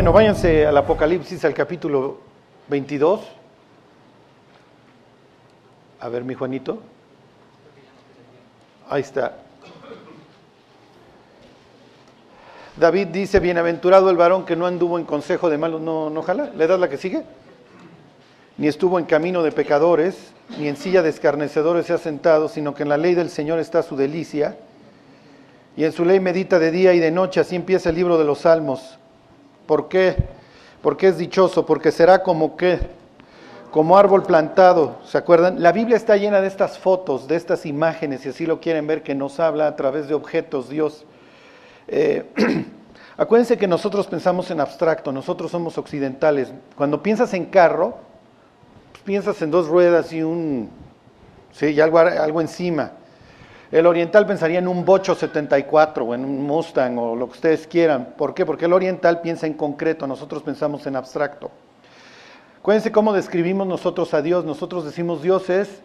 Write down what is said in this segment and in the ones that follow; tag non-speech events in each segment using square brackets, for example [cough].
Bueno, váyanse al Apocalipsis, al capítulo 22. A ver, mi Juanito. Ahí está. David dice, bienaventurado el varón que no anduvo en consejo de malos, no, no jala, ¿le das la que sigue? Ni estuvo en camino de pecadores, ni en silla de escarnecedores se ha sentado, sino que en la ley del Señor está su delicia, y en su ley medita de día y de noche, así empieza el libro de los Salmos. ¿Por qué? Porque es dichoso, porque será como qué, como árbol plantado, ¿se acuerdan? La Biblia está llena de estas fotos, de estas imágenes, si así lo quieren ver, que nos habla a través de objetos Dios. Eh, [clears throat] acuérdense que nosotros pensamos en abstracto, nosotros somos occidentales. Cuando piensas en carro, pues piensas en dos ruedas y un, sí, y algo, algo encima. El oriental pensaría en un Bocho 74 o en un Mustang o lo que ustedes quieran. ¿Por qué? Porque el oriental piensa en concreto, nosotros pensamos en abstracto. Acuérdense cómo describimos nosotros a Dios. Nosotros decimos Dios es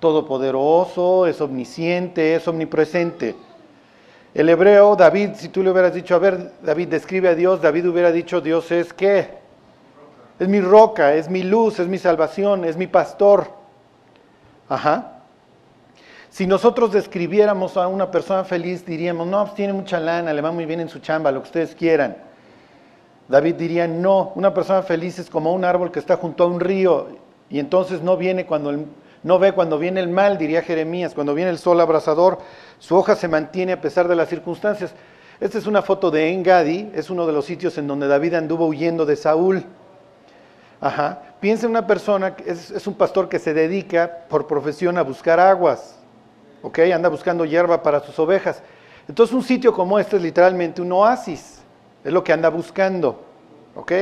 todopoderoso, es omnisciente, es omnipresente. El hebreo, David, si tú le hubieras dicho, a ver, David, describe a Dios, David hubiera dicho, Dios es qué? Es mi roca, es mi luz, es mi salvación, es mi pastor. Ajá. Si nosotros describiéramos a una persona feliz, diríamos, no, pues tiene mucha lana, le va muy bien en su chamba, lo que ustedes quieran. David diría, no, una persona feliz es como un árbol que está junto a un río y entonces no viene cuando el, no ve cuando viene el mal, diría Jeremías, cuando viene el sol abrasador, su hoja se mantiene a pesar de las circunstancias. Esta es una foto de Engadi, es uno de los sitios en donde David anduvo huyendo de Saúl. Ajá. Piensa en una persona, es, es un pastor que se dedica por profesión a buscar aguas. ¿Ok? Anda buscando hierba para sus ovejas. Entonces un sitio como este es literalmente un oasis, es lo que anda buscando, ¿ok?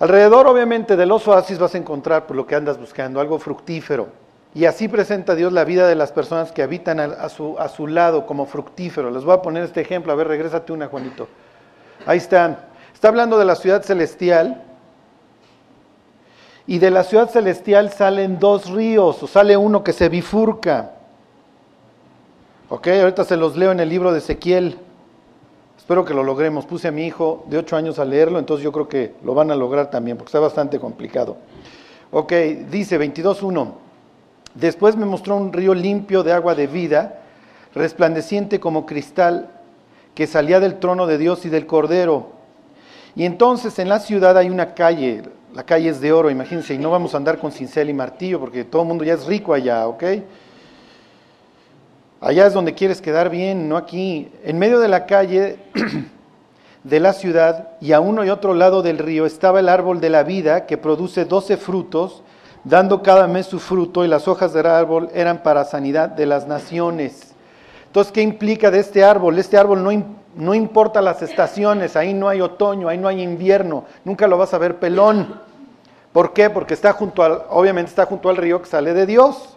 Alrededor obviamente de los oasis vas a encontrar por lo que andas buscando, algo fructífero. Y así presenta Dios la vida de las personas que habitan a, su, a su lado como fructífero. Les voy a poner este ejemplo, a ver, regrésate una, Juanito. Ahí están. Está hablando de la ciudad celestial. Y de la ciudad celestial salen dos ríos, o sale uno que se bifurca. Ok, ahorita se los leo en el libro de Ezequiel. Espero que lo logremos. Puse a mi hijo de 8 años a leerlo, entonces yo creo que lo van a lograr también, porque está bastante complicado. Ok, dice 22.1. Después me mostró un río limpio de agua de vida, resplandeciente como cristal, que salía del trono de Dios y del Cordero. Y entonces en la ciudad hay una calle, la calle es de oro, imagínense, y no vamos a andar con cincel y martillo, porque todo el mundo ya es rico allá, ¿ok? Allá es donde quieres quedar bien, no aquí. En medio de la calle [clears throat] de la ciudad y a uno y otro lado del río estaba el árbol de la vida que produce doce frutos, dando cada mes su fruto y las hojas del árbol eran para sanidad de las naciones. Entonces, ¿qué implica de este árbol? Este árbol no, no importa las estaciones, ahí no hay otoño, ahí no hay invierno, nunca lo vas a ver pelón. ¿Por qué? Porque está junto al, obviamente está junto al río que sale de Dios.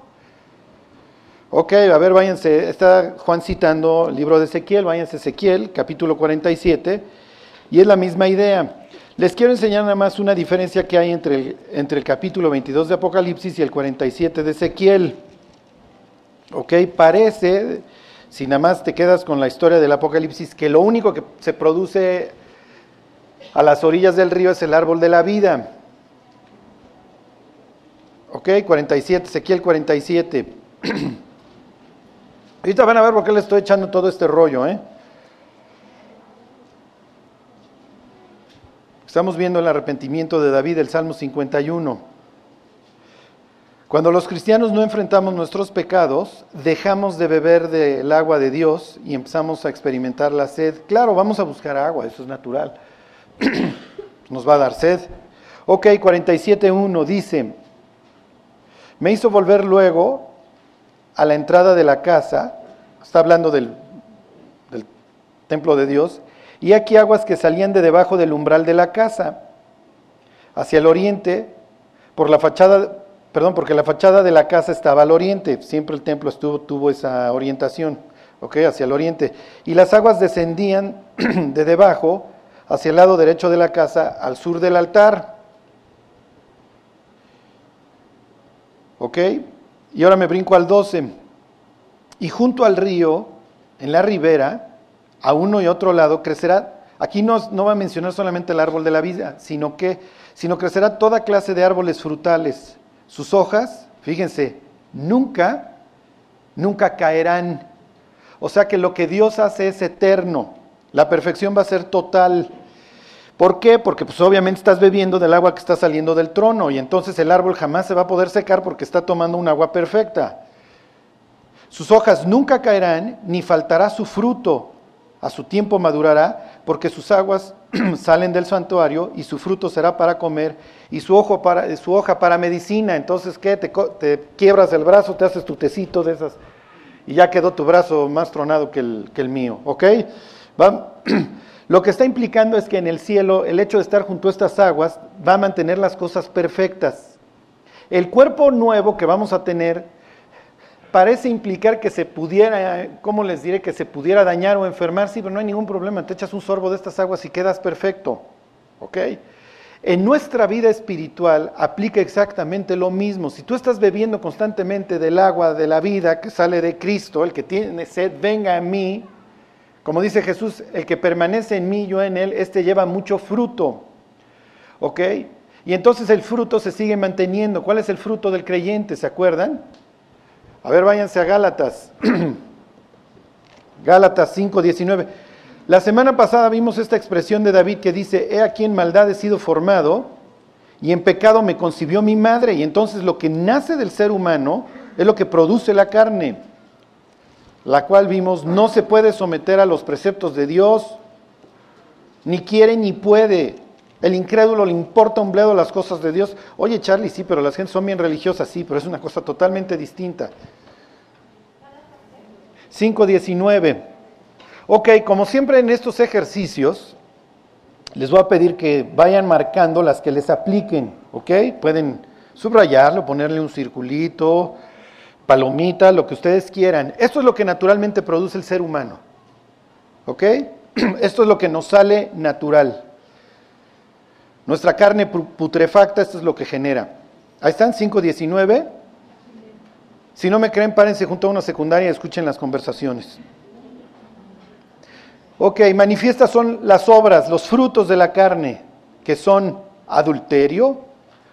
Ok, a ver, váyanse, está Juan citando el libro de Ezequiel, váyanse Ezequiel, capítulo 47, y es la misma idea. Les quiero enseñar nada más una diferencia que hay entre el, entre el capítulo 22 de Apocalipsis y el 47 de Ezequiel. Ok, parece, si nada más te quedas con la historia del Apocalipsis, que lo único que se produce a las orillas del río es el árbol de la vida. Ok, 47, Ezequiel 47. [clears throat] Ahorita van a ver por qué le estoy echando todo este rollo, ¿eh? Estamos viendo el arrepentimiento de David, el Salmo 51. Cuando los cristianos no enfrentamos nuestros pecados, dejamos de beber del agua de Dios y empezamos a experimentar la sed. Claro, vamos a buscar agua, eso es natural. [clears throat] Nos va a dar sed. Ok, 47.1 dice, me hizo volver luego a la entrada de la casa, está hablando del, templo de Dios, y aquí aguas que salían de debajo del umbral de la casa, hacia el oriente, por la fachada, perdón, porque la fachada de la casa estaba al oriente, siempre el templo estuvo, tuvo esa orientación, ok, hacia el oriente, y las aguas descendían [clears throat] de debajo hacia el lado derecho de la casa, al sur del altar. ¿Ok? Y ahora me brinco al 12. Y junto al río, en la ribera, a uno y otro lado, crecerá Aquí no, no va a mencionar solamente el árbol de la vida, sino que sino crecerá toda clase de árboles frutales. Sus hojas, fíjense, nunca, nunca caerán. O sea que lo que Dios hace es eterno. La perfección va a ser total. ¿Por qué? Porque pues obviamente estás bebiendo del agua que está saliendo del trono y entonces el árbol jamás se va a poder secar porque está tomando un agua perfecta. Sus hojas nunca caerán, ni faltará su fruto. A su tiempo madurará, porque sus aguas [clears throat] salen del santuario y su fruto será para comer y su, ojo para, su hoja para medicina. Entonces, ¿qué? Te, quiebras el brazo, te haces tu tecito de esas y ya quedó tu brazo más tronado que el, mío. ¿Ok? [clears throat] Lo que está implicando es que en el cielo el hecho de estar junto a estas aguas va a mantener las cosas perfectas. El cuerpo nuevo que vamos a tener parece implicar que se pudiera, ¿cómo les diré? Que se pudiera dañar o enfermar, sí, pero no hay ningún problema, te echas un sorbo de estas aguas y quedas perfecto. ¿Ok? En nuestra vida espiritual aplica exactamente lo mismo. Si tú estás bebiendo constantemente del agua de la vida que sale de Cristo, el que tiene sed, venga a mí, como dice Jesús, el que permanece en mí, yo en él, este lleva mucho fruto. ¿Ok? Y entonces el fruto se sigue manteniendo. ¿Cuál es el fruto del creyente? ¿Se acuerdan? A ver, váyanse a Gálatas. [clears throat] Gálatas 5:19. La semana pasada vimos esta expresión de David que dice, he aquí en maldad he sido formado y en pecado me concibió mi madre. Y entonces lo que nace del ser humano es lo que produce la carne la cual vimos no se puede someter a los preceptos de Dios, ni quiere ni puede. El incrédulo le importa un bledo las cosas de Dios. Oye, Charlie, sí, pero las gentes son bien religiosas, sí, pero es una cosa totalmente distinta. 5.19. Ok, como siempre en estos ejercicios, les voy a pedir que vayan marcando las que les apliquen, ¿ok? Pueden subrayarlo, ponerle un circulito, palomita, lo que ustedes quieran. Esto es lo que naturalmente produce el ser humano. ¿Ok? [clears throat] Esto es lo que nos sale natural. Nuestra carne putrefacta, esto es lo que genera. Ahí están, 5.19. Si no me creen, párense junto a una secundaria y escuchen las conversaciones. Ok, manifiestas son las obras, los frutos de la carne, que son adulterio,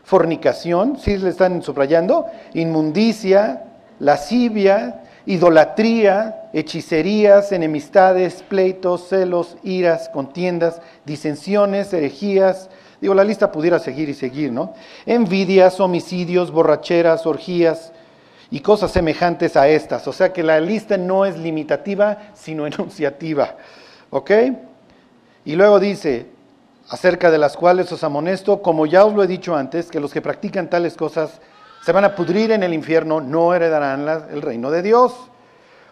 fornicación, ¿sí le están subrayando? Inmundicia, lascivia, idolatría, hechicerías, enemistades, pleitos, celos, iras, contiendas, disensiones, herejías. Digo, la lista pudiera seguir y seguir, ¿no? Envidias, homicidios, borracheras, orgías y cosas semejantes a estas. O sea que la lista no es limitativa, sino [laughs] enunciativa. ¿Ok? Y luego dice, acerca de las cuales os amonesto, como ya os lo he dicho antes, que los que practican tales cosas se van a pudrir en el infierno, no heredarán el reino de Dios.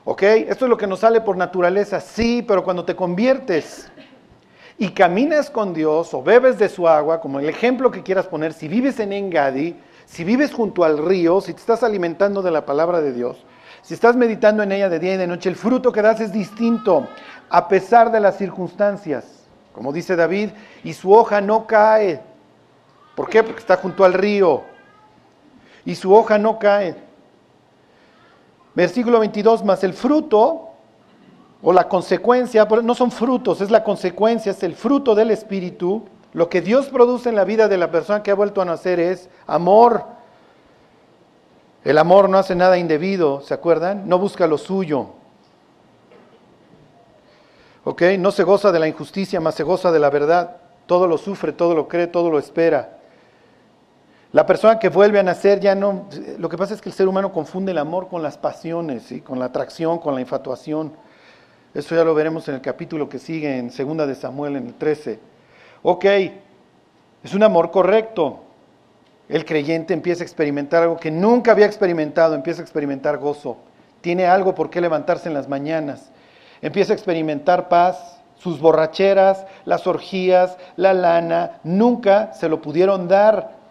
¿Ok? Esto es lo que nos sale por naturaleza, sí, pero cuando te conviertes y caminas con Dios o bebes de su agua, como el ejemplo que quieras poner, si vives en Engadi, si vives junto al río, si te estás alimentando de la palabra de Dios, si estás meditando en ella de día y de noche, el fruto que das es distinto, a pesar de las circunstancias. Como dice David, y su hoja no cae. ¿Por qué? Porque está junto al río y su hoja no cae. Versículo 22, más el fruto o la consecuencia, no son frutos, es la consecuencia, es el fruto del Espíritu. Lo que Dios produce en la vida de la persona que ha vuelto a nacer es amor. El amor no hace nada indebido, ¿se acuerdan? No busca lo suyo. ¿Ok? No se goza de la injusticia, más se goza de la verdad. Todo lo sufre, todo lo cree, todo lo espera. La persona que vuelve a nacer ya no... Lo que pasa es que el ser humano confunde el amor con las pasiones, con la atracción, con la infatuación. Eso ya lo veremos en el capítulo que sigue, en Segunda de Samuel, en el 13. Ok, es un amor correcto. El creyente empieza a experimentar algo que nunca había experimentado, empieza a experimentar gozo. Tiene algo por qué levantarse en las mañanas. Empieza a experimentar paz. Sus borracheras, las orgías, la lana, nunca se lo pudieron dar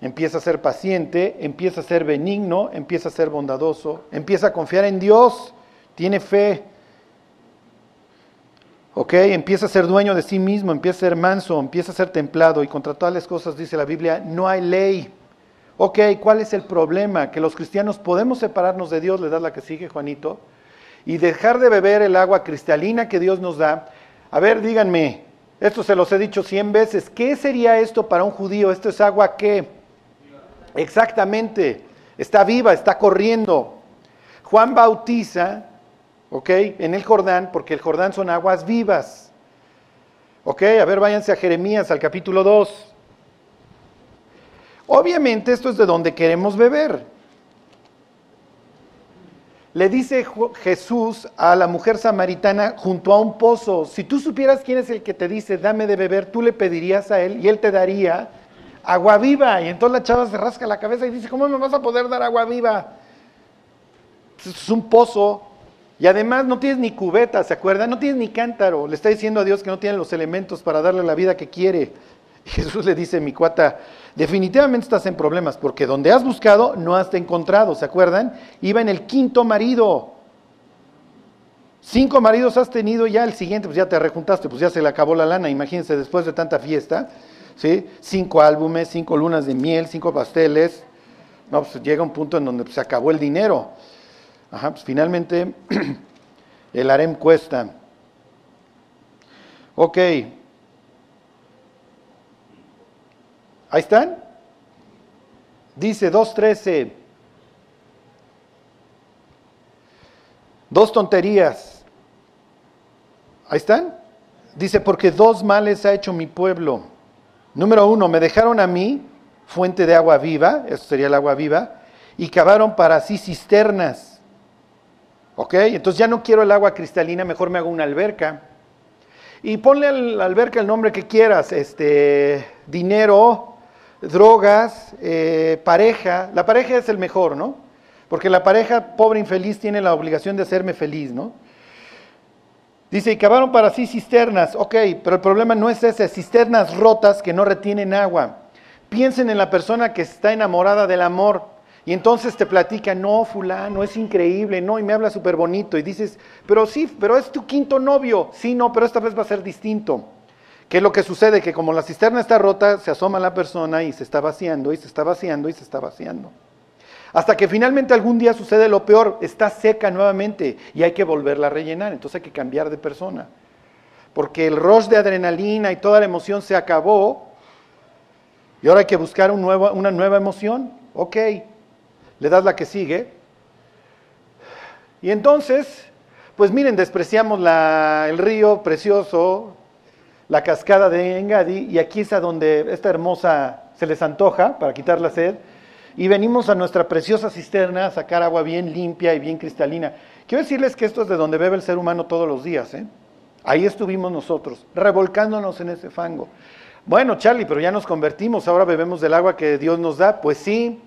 Empieza a ser paciente, empieza a ser benigno, empieza a ser bondadoso, empieza a confiar en Dios, tiene fe. ¿Ok? Empieza a ser dueño de sí mismo, empieza a ser manso, empieza a ser templado y contra todas las cosas, dice la Biblia, no hay ley. Ok, ¿cuál es el problema? Que los cristianos podemos separarnos de Dios, le das la que sigue, Juanito, y dejar de beber el agua cristalina que Dios nos da. A ver, díganme, esto se los he dicho cien veces, ¿qué sería esto para un judío? ¿Esto es agua qué? Exactamente, está viva, está corriendo. Juan bautiza, ¿ok? En el Jordán, porque el Jordán son aguas vivas. ¿Ok? A ver, váyanse a Jeremías, al capítulo 2. Obviamente esto es de donde queremos beber. Le dice Jesús a la mujer samaritana junto a un pozo, si tú supieras quién es el que te dice, dame de beber, tú le pedirías a él y él te daría agua viva. Y entonces la chava se rasca la cabeza y dice, ¿cómo me vas a poder dar agua viva? Es un pozo. Y además no tienes ni cubeta, ¿se acuerdan? No tienes ni cántaro. Le está diciendo a Dios que no tiene los elementos para darle la vida que quiere. [laughs] Y Jesús le dice, mi cuata, definitivamente estás en problemas, porque donde has buscado no has encontrado, ¿se acuerdan? Iba en el quinto marido. Cinco maridos has tenido, ya el siguiente, pues ya te rejuntaste, pues ya se le acabó la lana, imagínense, después de tanta fiesta, ¿sí? Cinco álbumes, cinco lunas de miel, cinco pasteles. No, pues llega un punto en donde pues, se acabó el dinero. Ajá, pues finalmente [clears throat] el harem cuesta. Ok, Ahí están. Dice 2.13. Dos tonterías. Ahí están. Dice, porque dos males ha hecho mi pueblo. Número uno, me dejaron a mí fuente de agua viva, eso sería el agua viva, y cavaron para sí cisternas. ¿Ok? Entonces ya no quiero el agua cristalina, mejor me hago una alberca. Y ponle a la alberca el nombre que quieras, este, dinero, drogas, eh, pareja. La pareja es el mejor, ¿no? Porque la pareja pobre infeliz tiene la obligación de hacerme feliz, ¿no? Dice, y cavaron para sí cisternas. Ok, pero el problema no es ese, cisternas rotas que no retienen agua. Piensen en la persona que está enamorada del amor y entonces te platica, no, fulano, es increíble, no, y me habla súper bonito. Y dices, pero sí, pero es tu quinto novio. Sí, no, pero esta vez va a ser distinto. ¿Qué es lo que sucede? Que como la cisterna está rota, se asoma la persona y se está vaciando, y se está vaciando, y se está vaciando. Hasta que finalmente algún día sucede lo peor, está seca nuevamente y hay que volverla a rellenar, entonces hay que cambiar de persona. Porque el rush de adrenalina y toda la emoción se acabó y ahora hay que buscar una nueva emoción. Ok, le das la que sigue. Y entonces, pues miren, despreciamos el río precioso, la cascada de Engadi, y aquí es a donde esta hermosa se les antoja para quitar la sed, y venimos a nuestra preciosa cisterna a sacar agua bien limpia y bien cristalina. Quiero decirles que esto es de donde bebe el ser humano todos los días. ¿eh? Ahí estuvimos nosotros, revolcándonos en ese fango. Bueno, Charlie, pero ya nos convertimos, ahora bebemos del agua que Dios nos da. Pues sí,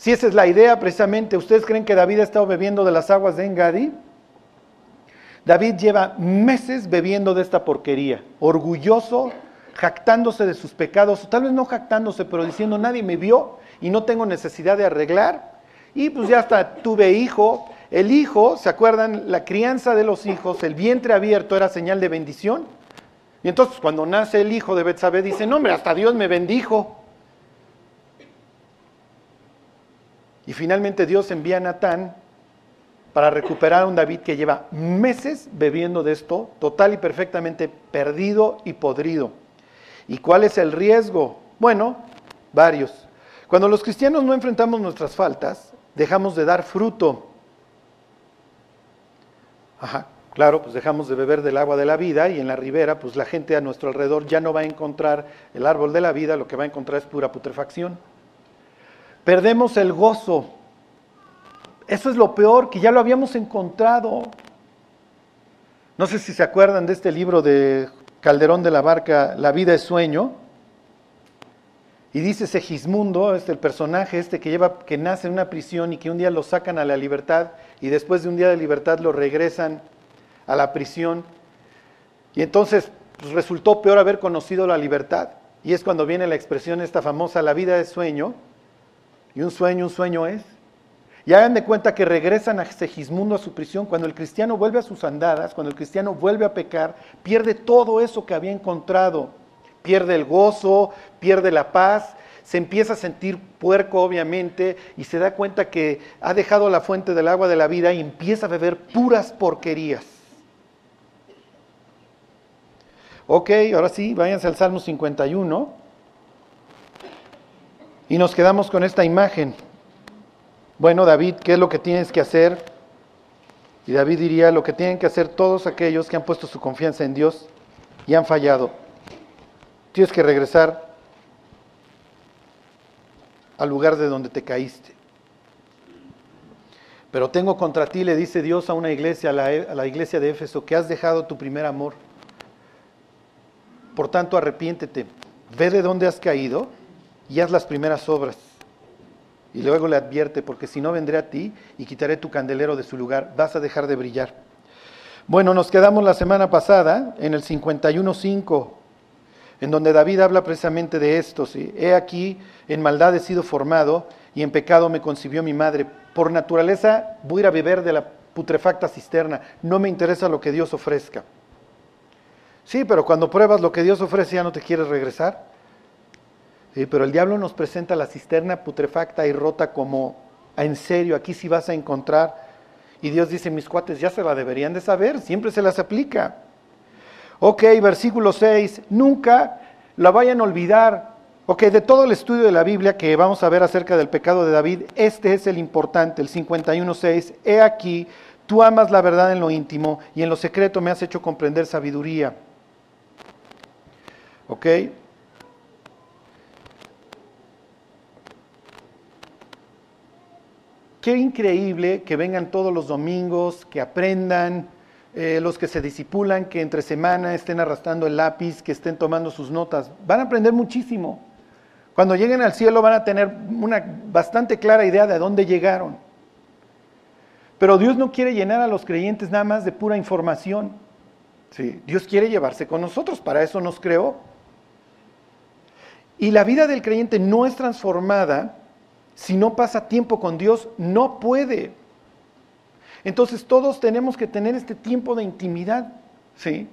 si esa es la idea precisamente. ¿Ustedes creen que David ha estado bebiendo de las aguas de Engadi? David lleva meses bebiendo de esta porquería, orgulloso, jactándose de sus pecados, tal vez no jactándose, pero diciendo nadie me vio y no tengo necesidad de arreglar. Y pues ya hasta tuve hijo. El hijo, ¿se acuerdan? La crianza de los hijos, el vientre abierto era señal de bendición. Y entonces cuando nace el hijo de Betsabé dice, no hombre, hasta Dios me bendijo. Y finalmente Dios envía a Natán para recuperar a un David que lleva meses bebiendo de esto, total y perfectamente perdido y podrido. ¿Y cuál es el riesgo? Bueno, varios. Cuando los cristianos no enfrentamos nuestras faltas, dejamos de dar fruto. Ajá, claro, pues dejamos de beber del agua de la vida y en la ribera, pues la gente a nuestro alrededor ya no va a encontrar el árbol de la vida, lo que va a encontrar es pura putrefacción. Perdemos el gozo eso es lo peor, que ya lo habíamos encontrado. No sé si se acuerdan de este libro de Calderón de la Barca, La vida es sueño. Y dice Segismundo, este el personaje este que lleva que nace en una prisión y que un día lo sacan a la libertad y después de un día de libertad lo regresan a la prisión. Y entonces pues, resultó peor haber conocido la libertad. Y es cuando viene la expresión esta famosa, la vida es sueño. Y un sueño, un sueño es. Y hagan de cuenta que regresan a Segismundo a su prisión. Cuando el cristiano vuelve a sus andadas, cuando el cristiano vuelve a pecar, pierde todo eso que había encontrado. Pierde el gozo, pierde la paz, se empieza a sentir puerco obviamente y se da cuenta que ha dejado la fuente del agua de la vida y empieza a beber puras porquerías. Ok, ahora sí, váyanse al Salmo 51 y nos quedamos con esta imagen. Bueno, David, ¿qué es lo que tienes que hacer? Y David diría, lo que tienen que hacer todos aquellos que han puesto su confianza en Dios y han fallado. Tienes que regresar al lugar de donde te caíste. Pero tengo contra ti, le dice Dios a una iglesia, a la, iglesia de Éfeso, que has dejado tu primer amor. Por tanto, arrepiéntete, ve de dónde has caído y haz las primeras obras. Y luego le advierte, porque si no vendré a ti y quitaré tu candelero de su lugar, vas a dejar de brillar. Bueno, nos quedamos la semana pasada en el 51.5 en donde David habla precisamente de esto. ¿sí? He aquí, en maldad he sido formado y en pecado me concibió mi madre. Por naturaleza voy a ir a beber de la putrefacta cisterna. No me interesa lo que Dios ofrezca. Sí, pero cuando pruebas lo que Dios ofrece ya no te quieres regresar. Pero el diablo nos presenta la cisterna putrefacta y rota como, en serio, aquí sí vas a encontrar. Y Dios dice, mis cuates ya se la deberían de saber, siempre se las aplica. Ok, versículo 6, nunca la vayan a olvidar. Ok, de todo el estudio de la Biblia que vamos a ver acerca del pecado de David, este es el importante, el 51.6. He aquí, tú amas la verdad en lo íntimo y en lo secreto me has hecho comprender sabiduría. Ok. Qué increíble que vengan todos los domingos, que aprendan, eh, los que se disipulan, que entre semana estén arrastrando el lápiz, que estén tomando sus notas. Van a aprender muchísimo. Cuando lleguen al cielo van a tener una bastante clara idea de dónde llegaron. Pero Dios no quiere llenar a los creyentes nada más de pura información. Dios quiere llevarse con nosotros, para eso nos creó. Y la vida del creyente no es transformada si no pasa tiempo con Dios, no puede. Entonces todos tenemos que tener este tiempo de intimidad, ¿sí?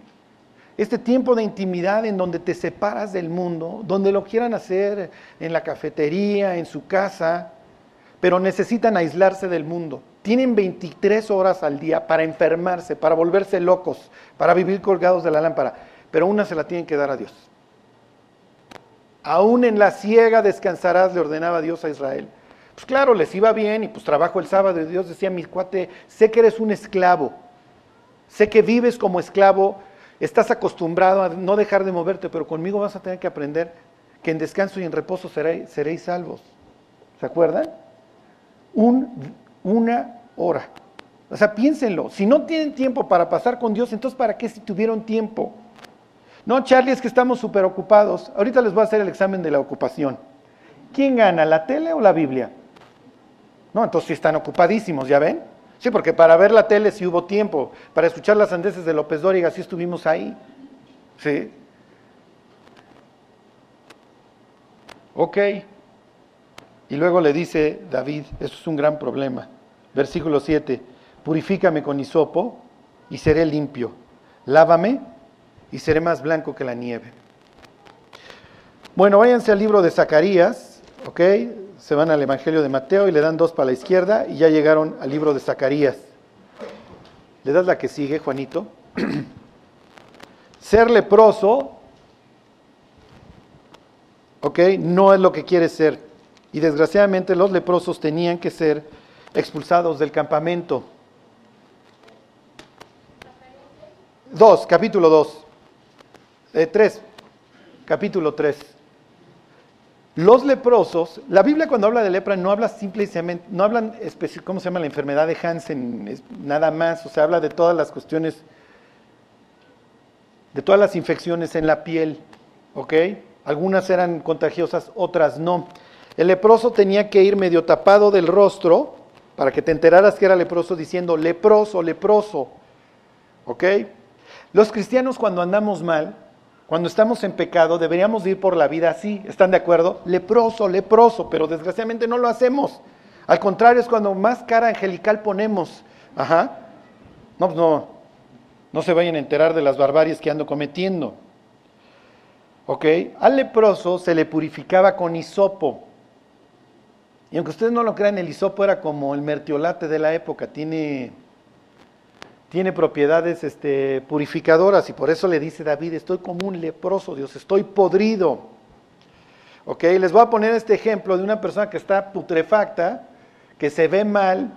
Este tiempo de intimidad en donde te separas del mundo, donde lo quieran hacer en la cafetería, en su casa, pero necesitan aislarse del mundo. Tienen 23 horas al día para enfermarse, para volverse locos, para vivir colgados de la lámpara, pero una se la tienen que dar a Dios. Aún en la ciega descansarás, le ordenaba Dios a Israel. Pues claro, les iba bien y pues trabajo el sábado y Dios decía, mi cuate, sé que eres un esclavo, sé que vives como esclavo, estás acostumbrado a no dejar de moverte, pero conmigo vas a tener que aprender que en descanso y en reposo seréis, salvos. ¿Se acuerdan? Un, una hora. O sea, piénsenlo. Si no tienen tiempo para pasar con Dios, entonces ¿para qué si tuvieron tiempo? No, Charlie, es que estamos súper ocupados. Ahorita les voy a hacer el examen de la ocupación. ¿Quién gana, la tele o la Biblia? No, entonces sí están ocupadísimos, ¿ya ven? Sí, porque para ver la tele sí hubo tiempo, para escuchar las andeses de López Dóriga sí estuvimos ahí. ¿Sí? Ok. Y luego le dice David, eso es un gran problema. Versículo 7, purifícame con hisopo y seré limpio. Lávame y seré más blanco que la nieve. Bueno, váyanse al libro de Zacarías, ¿ok? Se van al Evangelio de Mateo y le dan dos para la izquierda y ya llegaron al libro de Zacarías. ¿Le das la que sigue, Juanito? [clears throat] ser leproso, ¿ok? No es lo que quiere ser. Y desgraciadamente los leprosos tenían que ser expulsados del campamento. Dos, capítulo dos. Eh, tres, capítulo tres. Los leprosos, la Biblia cuando habla de lepra no habla simplemente, no hablan, ¿cómo se llama la enfermedad de Hansen? nada más, o sea, habla de todas las cuestiones, de todas las infecciones en la piel, ¿ok? Algunas eran contagiosas, otras no. El leproso tenía que ir medio tapado del rostro para que te enteraras que era leproso diciendo leproso, leproso, ¿ok? Los cristianos cuando andamos mal, cuando estamos en pecado deberíamos ir por la vida así, ¿están de acuerdo? Leproso, leproso, pero desgraciadamente no lo hacemos. Al contrario, es cuando más cara angelical ponemos. Ajá. No, pues no, no se vayan a enterar de las barbaries que ando cometiendo. ¿Ok? Al leproso se le purificaba con hisopo. Y aunque ustedes no lo crean, el hisopo era como el mertiolate de la época, tiene, tiene propiedades este, purificadoras y por eso le dice David, estoy como un leproso, Dios, estoy podrido. Ok, les voy a poner este ejemplo de una persona que está putrefacta, que se ve mal,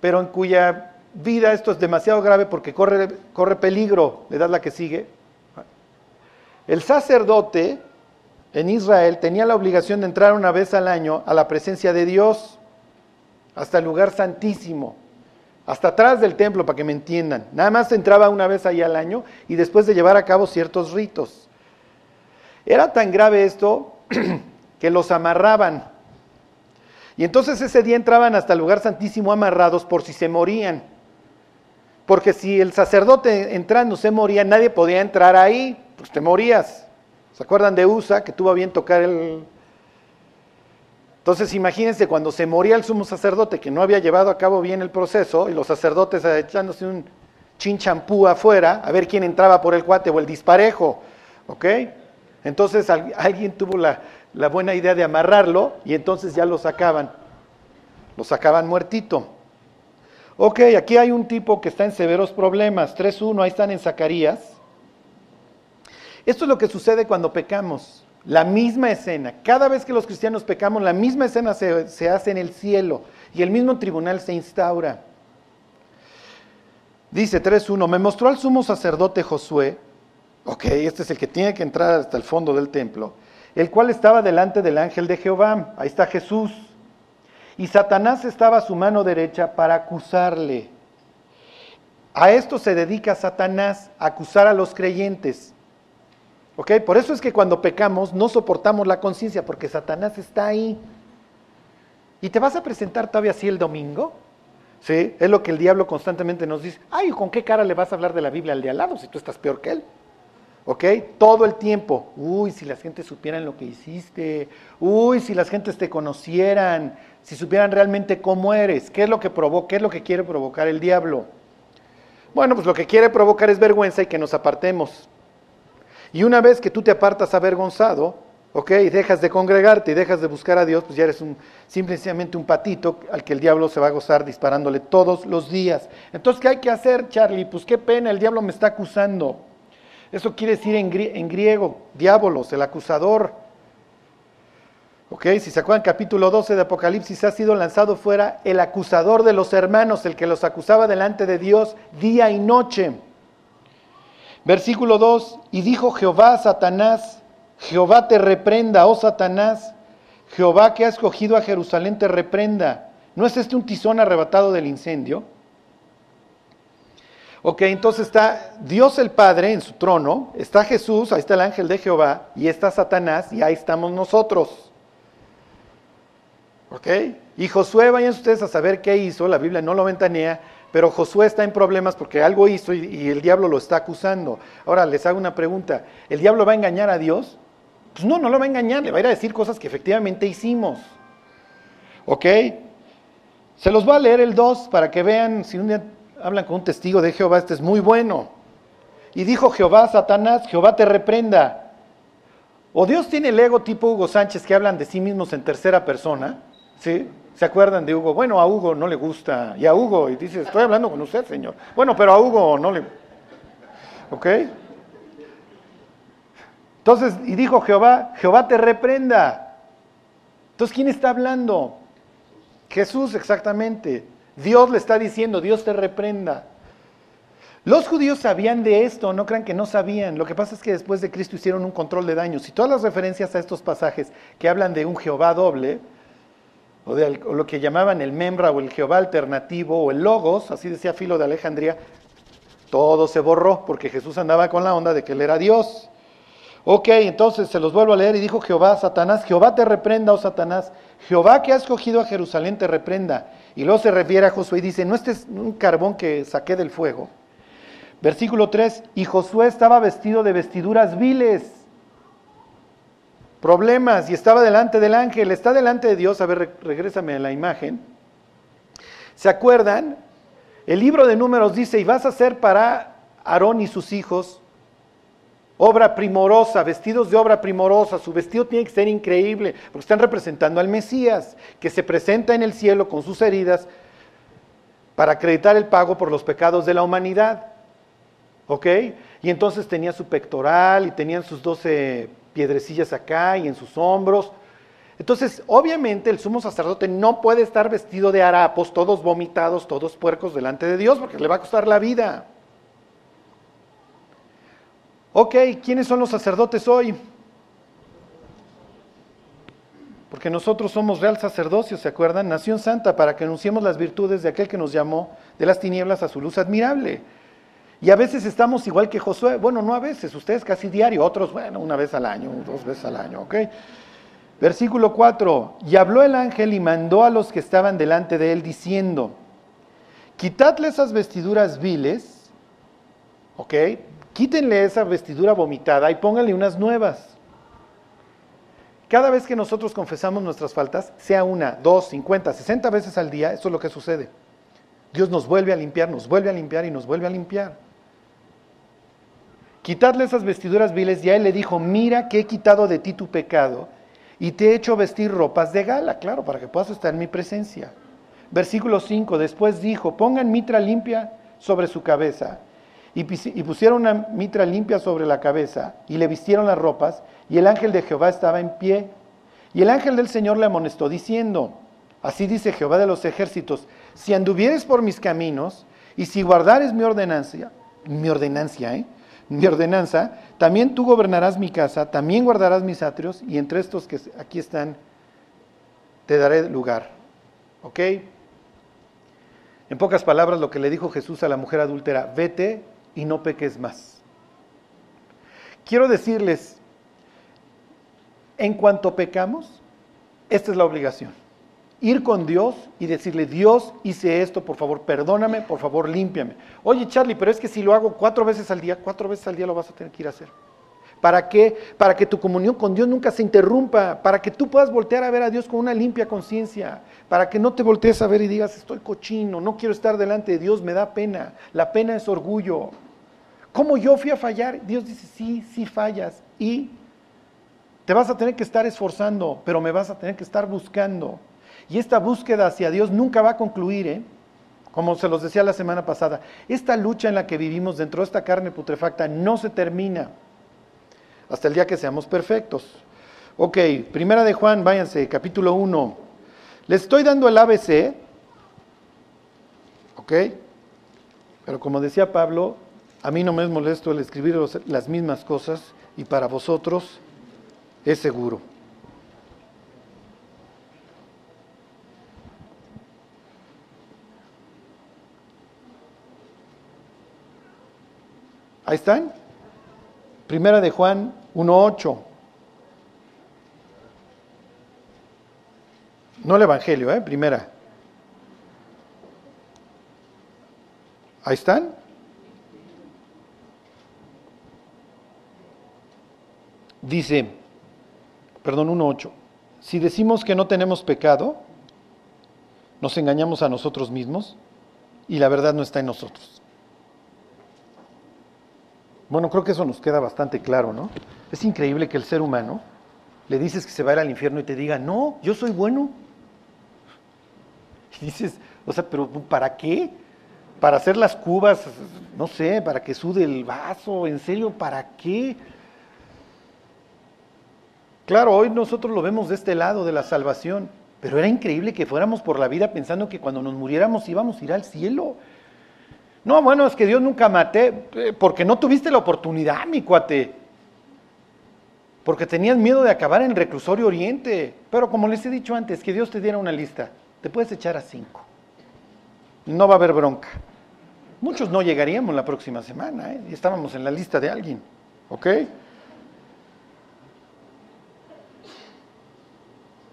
pero en cuya vida esto es demasiado grave porque corre, corre peligro, le das la que sigue. El sacerdote en Israel tenía la obligación de entrar una vez al año a la presencia de Dios, hasta el lugar santísimo, hasta atrás del templo, para que me entiendan. Nada más entraba una vez ahí al año y después de llevar a cabo ciertos ritos. Era tan grave esto [clears throat] que los amarraban. Y entonces ese día entraban hasta el lugar santísimo amarrados por si se morían. Porque si el sacerdote entrando se moría, nadie podía entrar ahí, pues te morías. ¿Se acuerdan de Usa que tuvo bien tocar el... Entonces imagínense cuando se moría el sumo sacerdote que no había llevado a cabo bien el proceso y los sacerdotes echándose un chinchampú afuera a ver quién entraba por el cuate o el disparejo, ¿ok? Entonces alguien tuvo la, la buena idea de amarrarlo y entonces ya lo sacaban, lo sacaban muertito. Ok, aquí hay un tipo que está en severos problemas, 3.1, ahí están en Zacarías. Esto es lo que sucede cuando pecamos. La misma escena. Cada vez que los cristianos pecamos, la misma escena se, hace en el cielo y el mismo tribunal se instaura. Dice 3.1, me mostró al sumo sacerdote Josué, ok, este es el que tiene que entrar hasta el fondo del templo, el cual estaba delante del ángel de Jehová, ahí está Jesús, y Satanás estaba a su mano derecha para acusarle. A esto se dedica Satanás, a acusar a los creyentes. Por eso es que cuando pecamos no soportamos la conciencia, porque Satanás está ahí. ¿Y te vas a presentar todavía así el domingo? ¿Sí? Es lo que el diablo constantemente nos dice. Ay, ¿con qué cara le vas a hablar de la Biblia al de al lado si tú estás peor que él? ¿Ok? Todo el tiempo. Uy, si las gentes supieran lo que hiciste. Uy, si las gentes te conocieran. Si supieran realmente cómo eres. ¿Qué es lo que provoca? ¿Qué es lo que quiere provocar el diablo? Bueno, pues lo que quiere provocar es vergüenza y que nos apartemos. Y una vez que tú te apartas avergonzado, ¿ok? Y dejas de congregarte y dejas de buscar a Dios, pues ya eres un, simplemente un patito al que el diablo se va a gozar disparándole todos los días. Entonces, ¿qué hay que hacer, Charlie? Pues qué pena, el diablo me está acusando. Eso quiere decir en, griego, diabolos, el acusador. ¿Ok? Si se acuerdan, capítulo 12 de Apocalipsis ha sido lanzado fuera el acusador de los hermanos, el que los acusaba delante de Dios día y noche. Versículo 2, y dijo Jehová a Satanás, Jehová te reprenda, oh Satanás, Jehová que ha escogido a Jerusalén te reprenda. ¿No es este un tizón arrebatado del incendio? Ok, entonces está Dios el Padre en su trono, está Jesús, ahí está el ángel de Jehová, y está Satanás, y ahí estamos nosotros. ¿Ok? Y Josué, vayan ustedes a saber qué hizo, la Biblia no lo ventanea, pero Josué está en problemas porque algo hizo y, el diablo lo está acusando. Ahora les hago una pregunta, ¿el diablo va a engañar a Dios? Pues no, no lo va a engañar, le va a ir a decir cosas que efectivamente hicimos. ¿Ok? Se los voy a leer el 2 para que vean, si un día hablan con un testigo de Jehová, este es muy bueno. Y dijo Jehová, Satanás, Jehová te reprenda. O Dios tiene el ego tipo Hugo Sánchez que hablan de sí mismos en tercera persona, ¿sí? ¿Se acuerdan de Hugo? Bueno, a Hugo no le gusta. Y a Hugo, y dice, estoy hablando con usted, Señor. Bueno, pero a Hugo no le... ¿Ok? Entonces, y dijo Jehová, Jehová te reprenda. Entonces, ¿quién está hablando? Jesús, exactamente. Dios le está diciendo, Dios te reprenda. Los judíos sabían de esto, no crean que no sabían. Lo que pasa es que después de Cristo hicieron un control de daños. Y todas las referencias a estos pasajes que hablan de un Jehová doble, o, lo que llamaban el Membra o el Jehová alternativo o el Logos, así decía Filo de Alejandría, todo se borró porque Jesús andaba con la onda de que él era Dios. Ok, entonces se los vuelvo a leer y dijo Jehová Satanás, Jehová te reprenda, oh Satanás, Jehová que ha escogido a Jerusalén te reprenda. Y luego se refiere a Josué y dice, no este es un carbón que saqué del fuego. Versículo 3, y Josué estaba vestido de vestiduras viles problemas y estaba delante del ángel, está delante de Dios, a ver, regrésame a la imagen. ¿Se acuerdan? El libro de números dice, y vas a ser para Aarón y sus hijos obra primorosa, vestidos de obra primorosa, su vestido tiene que ser increíble, porque están representando al Mesías, que se presenta en el cielo con sus heridas para acreditar el pago por los pecados de la humanidad. ¿Ok? Y entonces tenía su pectoral y tenían sus doce piedrecillas acá y en sus hombros. Entonces, obviamente el sumo sacerdote no puede estar vestido de harapos, todos vomitados, todos puercos delante de Dios, porque le va a costar la vida. Ok, ¿quiénes son los sacerdotes hoy? Porque nosotros somos real sacerdocio, ¿se acuerdan? Nación santa para que anunciemos las virtudes de aquel que nos llamó de las tinieblas a su luz admirable. Y a veces estamos igual que Josué, bueno, no a veces, ustedes casi diario, otros, bueno, una vez al año, dos veces al año, ¿ok? Versículo 4, y habló el ángel y mandó a los que estaban delante de él diciendo, quitadle esas vestiduras viles, ¿ok? Quítenle esa vestidura vomitada y pónganle unas nuevas. Cada vez que nosotros confesamos nuestras faltas, sea una, dos, cincuenta, sesenta veces al día, eso es lo que sucede. Dios nos vuelve a limpiar, nos vuelve a limpiar y nos vuelve a limpiar. Quitadle esas vestiduras viles y a él le dijo, mira que he quitado de ti tu pecado y te he hecho vestir ropas de gala, claro, para que puedas estar en mi presencia. Versículo 5, después dijo, pongan mitra limpia sobre su cabeza. Y, pusieron una mitra limpia sobre la cabeza y le vistieron las ropas y el ángel de Jehová estaba en pie. Y el ángel del Señor le amonestó diciendo, así dice Jehová de los ejércitos, si anduvieres por mis caminos y si guardares mi ordenancia, mi ordenancia, ¿eh? Mi ordenanza, también tú gobernarás mi casa, también guardarás mis atrios, y entre estos que aquí están, te daré lugar. ¿Ok? En pocas palabras, lo que le dijo Jesús a la mujer adúltera, vete y no peques más. Quiero decirles, en cuanto pecamos, esta es la obligación ir con Dios y decirle, Dios, hice esto, por favor, perdóname, por favor, límpiame. Oye, Charlie, pero es que si lo hago cuatro veces al día, cuatro veces al día lo vas a tener que ir a hacer. ¿Para qué? Para que tu comunión con Dios nunca se interrumpa, para que tú puedas voltear a ver a Dios con una limpia conciencia, para que no te voltees a ver y digas, estoy cochino, no quiero estar delante de Dios, me da pena. La pena es orgullo. ¿Cómo yo fui a fallar? Dios dice, sí, sí fallas. Y te vas a tener que estar esforzando, pero me vas a tener que estar buscando. Y esta búsqueda hacia Dios nunca va a concluir, ¿eh? como se los decía la semana pasada. Esta lucha en la que vivimos dentro de esta carne putrefacta no se termina hasta el día que seamos perfectos. Ok, primera de Juan, váyanse, capítulo 1. Les estoy dando el ABC, ok, pero como decía Pablo, a mí no me es molesto el escribir las mismas cosas y para vosotros es seguro. Ahí están. Primera de Juan 1.8. No el Evangelio, ¿eh? Primera. Ahí están. Dice, perdón, 1.8. Si decimos que no tenemos pecado, nos engañamos a nosotros mismos y la verdad no está en nosotros. Bueno, creo que eso nos queda bastante claro, ¿no? Es increíble que el ser humano le dices que se va a ir al infierno y te diga, no, yo soy bueno. [laughs] Y dices, o sea, pero ¿para qué? Para hacer las cubas, no sé, para que sude el vaso, en serio, ¿para qué? Claro, hoy nosotros lo vemos de este lado de la salvación, pero era increíble que fuéramos por la vida pensando que cuando nos muriéramos íbamos a ir al cielo. No, bueno, es que Dios nunca maté, eh, porque no tuviste la oportunidad, mi cuate. Porque tenías miedo de acabar en el reclusorio oriente. Pero como les he dicho antes, que Dios te diera una lista, te puedes echar a cinco. No va a haber bronca. Muchos no llegaríamos la próxima semana, ¿eh? estábamos en la lista de alguien. ¿Ok?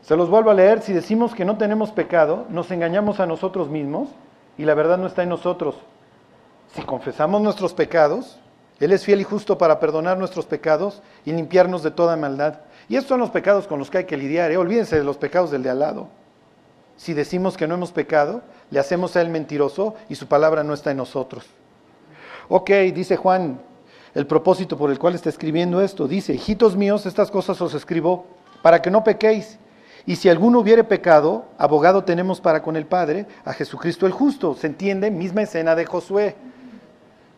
Se los vuelvo a leer, si decimos que no tenemos pecado, nos engañamos a nosotros mismos y la verdad no está en nosotros. Si confesamos nuestros pecados, Él es fiel y justo para perdonar nuestros pecados y limpiarnos de toda maldad. Y estos son los pecados con los que hay que lidiar. ¿eh? Olvídense de los pecados del de al lado. Si decimos que no hemos pecado, le hacemos a Él mentiroso y su palabra no está en nosotros. Ok, dice Juan, el propósito por el cual está escribiendo esto. Dice, hijitos míos, estas cosas os escribo para que no pequéis. Y si alguno hubiere pecado, abogado tenemos para con el Padre, a Jesucristo el justo. ¿Se entiende? Misma escena de Josué,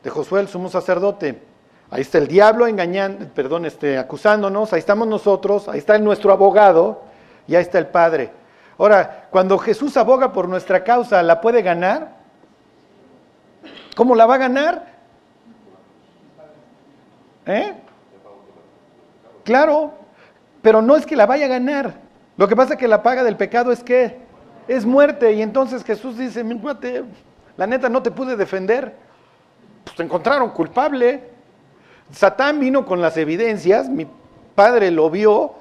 de Josué el sumo sacerdote. Ahí está el diablo engañando, perdón, este, acusándonos, ahí estamos nosotros, ahí está nuestro abogado y ahí está el Padre. Ahora, cuando Jesús aboga por nuestra causa, ¿la puede ganar? ¿Cómo la va a ganar? ¿Eh? Claro, pero no es que la vaya a ganar. Lo que pasa es que la paga del pecado es que es muerte. Y entonces Jesús dice, la neta no te pude defender. Pues te encontraron culpable. Satán vino con las evidencias, mi padre lo vio.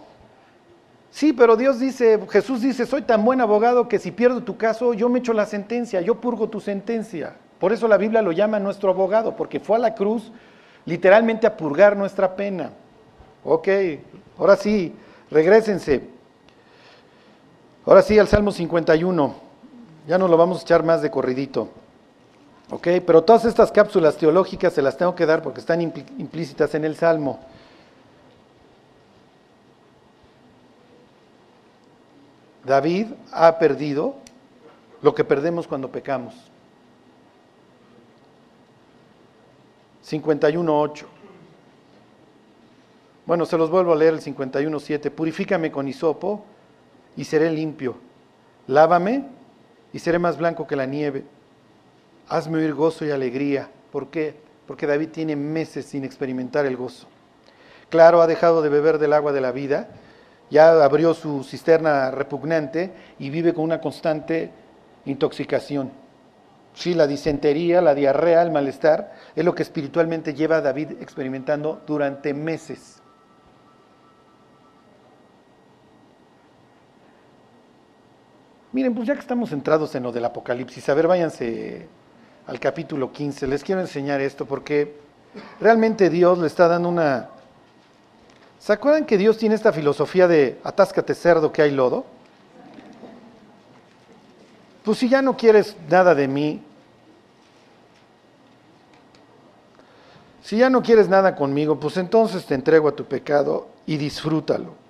Sí, pero Dios dice, Jesús dice, soy tan buen abogado que si pierdo tu caso, yo me echo la sentencia, yo purgo tu sentencia. Por eso la Biblia lo llama nuestro abogado, porque fue a la cruz literalmente a purgar nuestra pena. Ok, ahora sí, regresense. Ahora sí al Salmo 51. Ya no lo vamos a echar más de corridito. Ok, pero todas estas cápsulas teológicas se las tengo que dar porque están implícitas en el Salmo. David ha perdido lo que perdemos cuando pecamos. 51.8. Bueno, se los vuelvo a leer el 51.7. Purifícame con hisopo y seré limpio. Lávame y seré más blanco que la nieve. Hazme oír gozo y alegría. ¿Por qué? Porque David tiene meses sin experimentar el gozo. Claro, ha dejado de beber del agua de la vida, ya abrió su cisterna repugnante y vive con una constante intoxicación. Sí, la disentería, la diarrea, el malestar, es lo que espiritualmente lleva a David experimentando durante meses. Miren, pues ya que estamos centrados en lo del Apocalipsis, a ver, váyanse al capítulo 15. Les quiero enseñar esto porque realmente Dios le está dando una... ¿Se acuerdan que Dios tiene esta filosofía de atáscate cerdo que hay lodo? Pues si ya no quieres nada de mí, si ya no quieres nada conmigo, pues entonces te entrego a tu pecado y disfrútalo.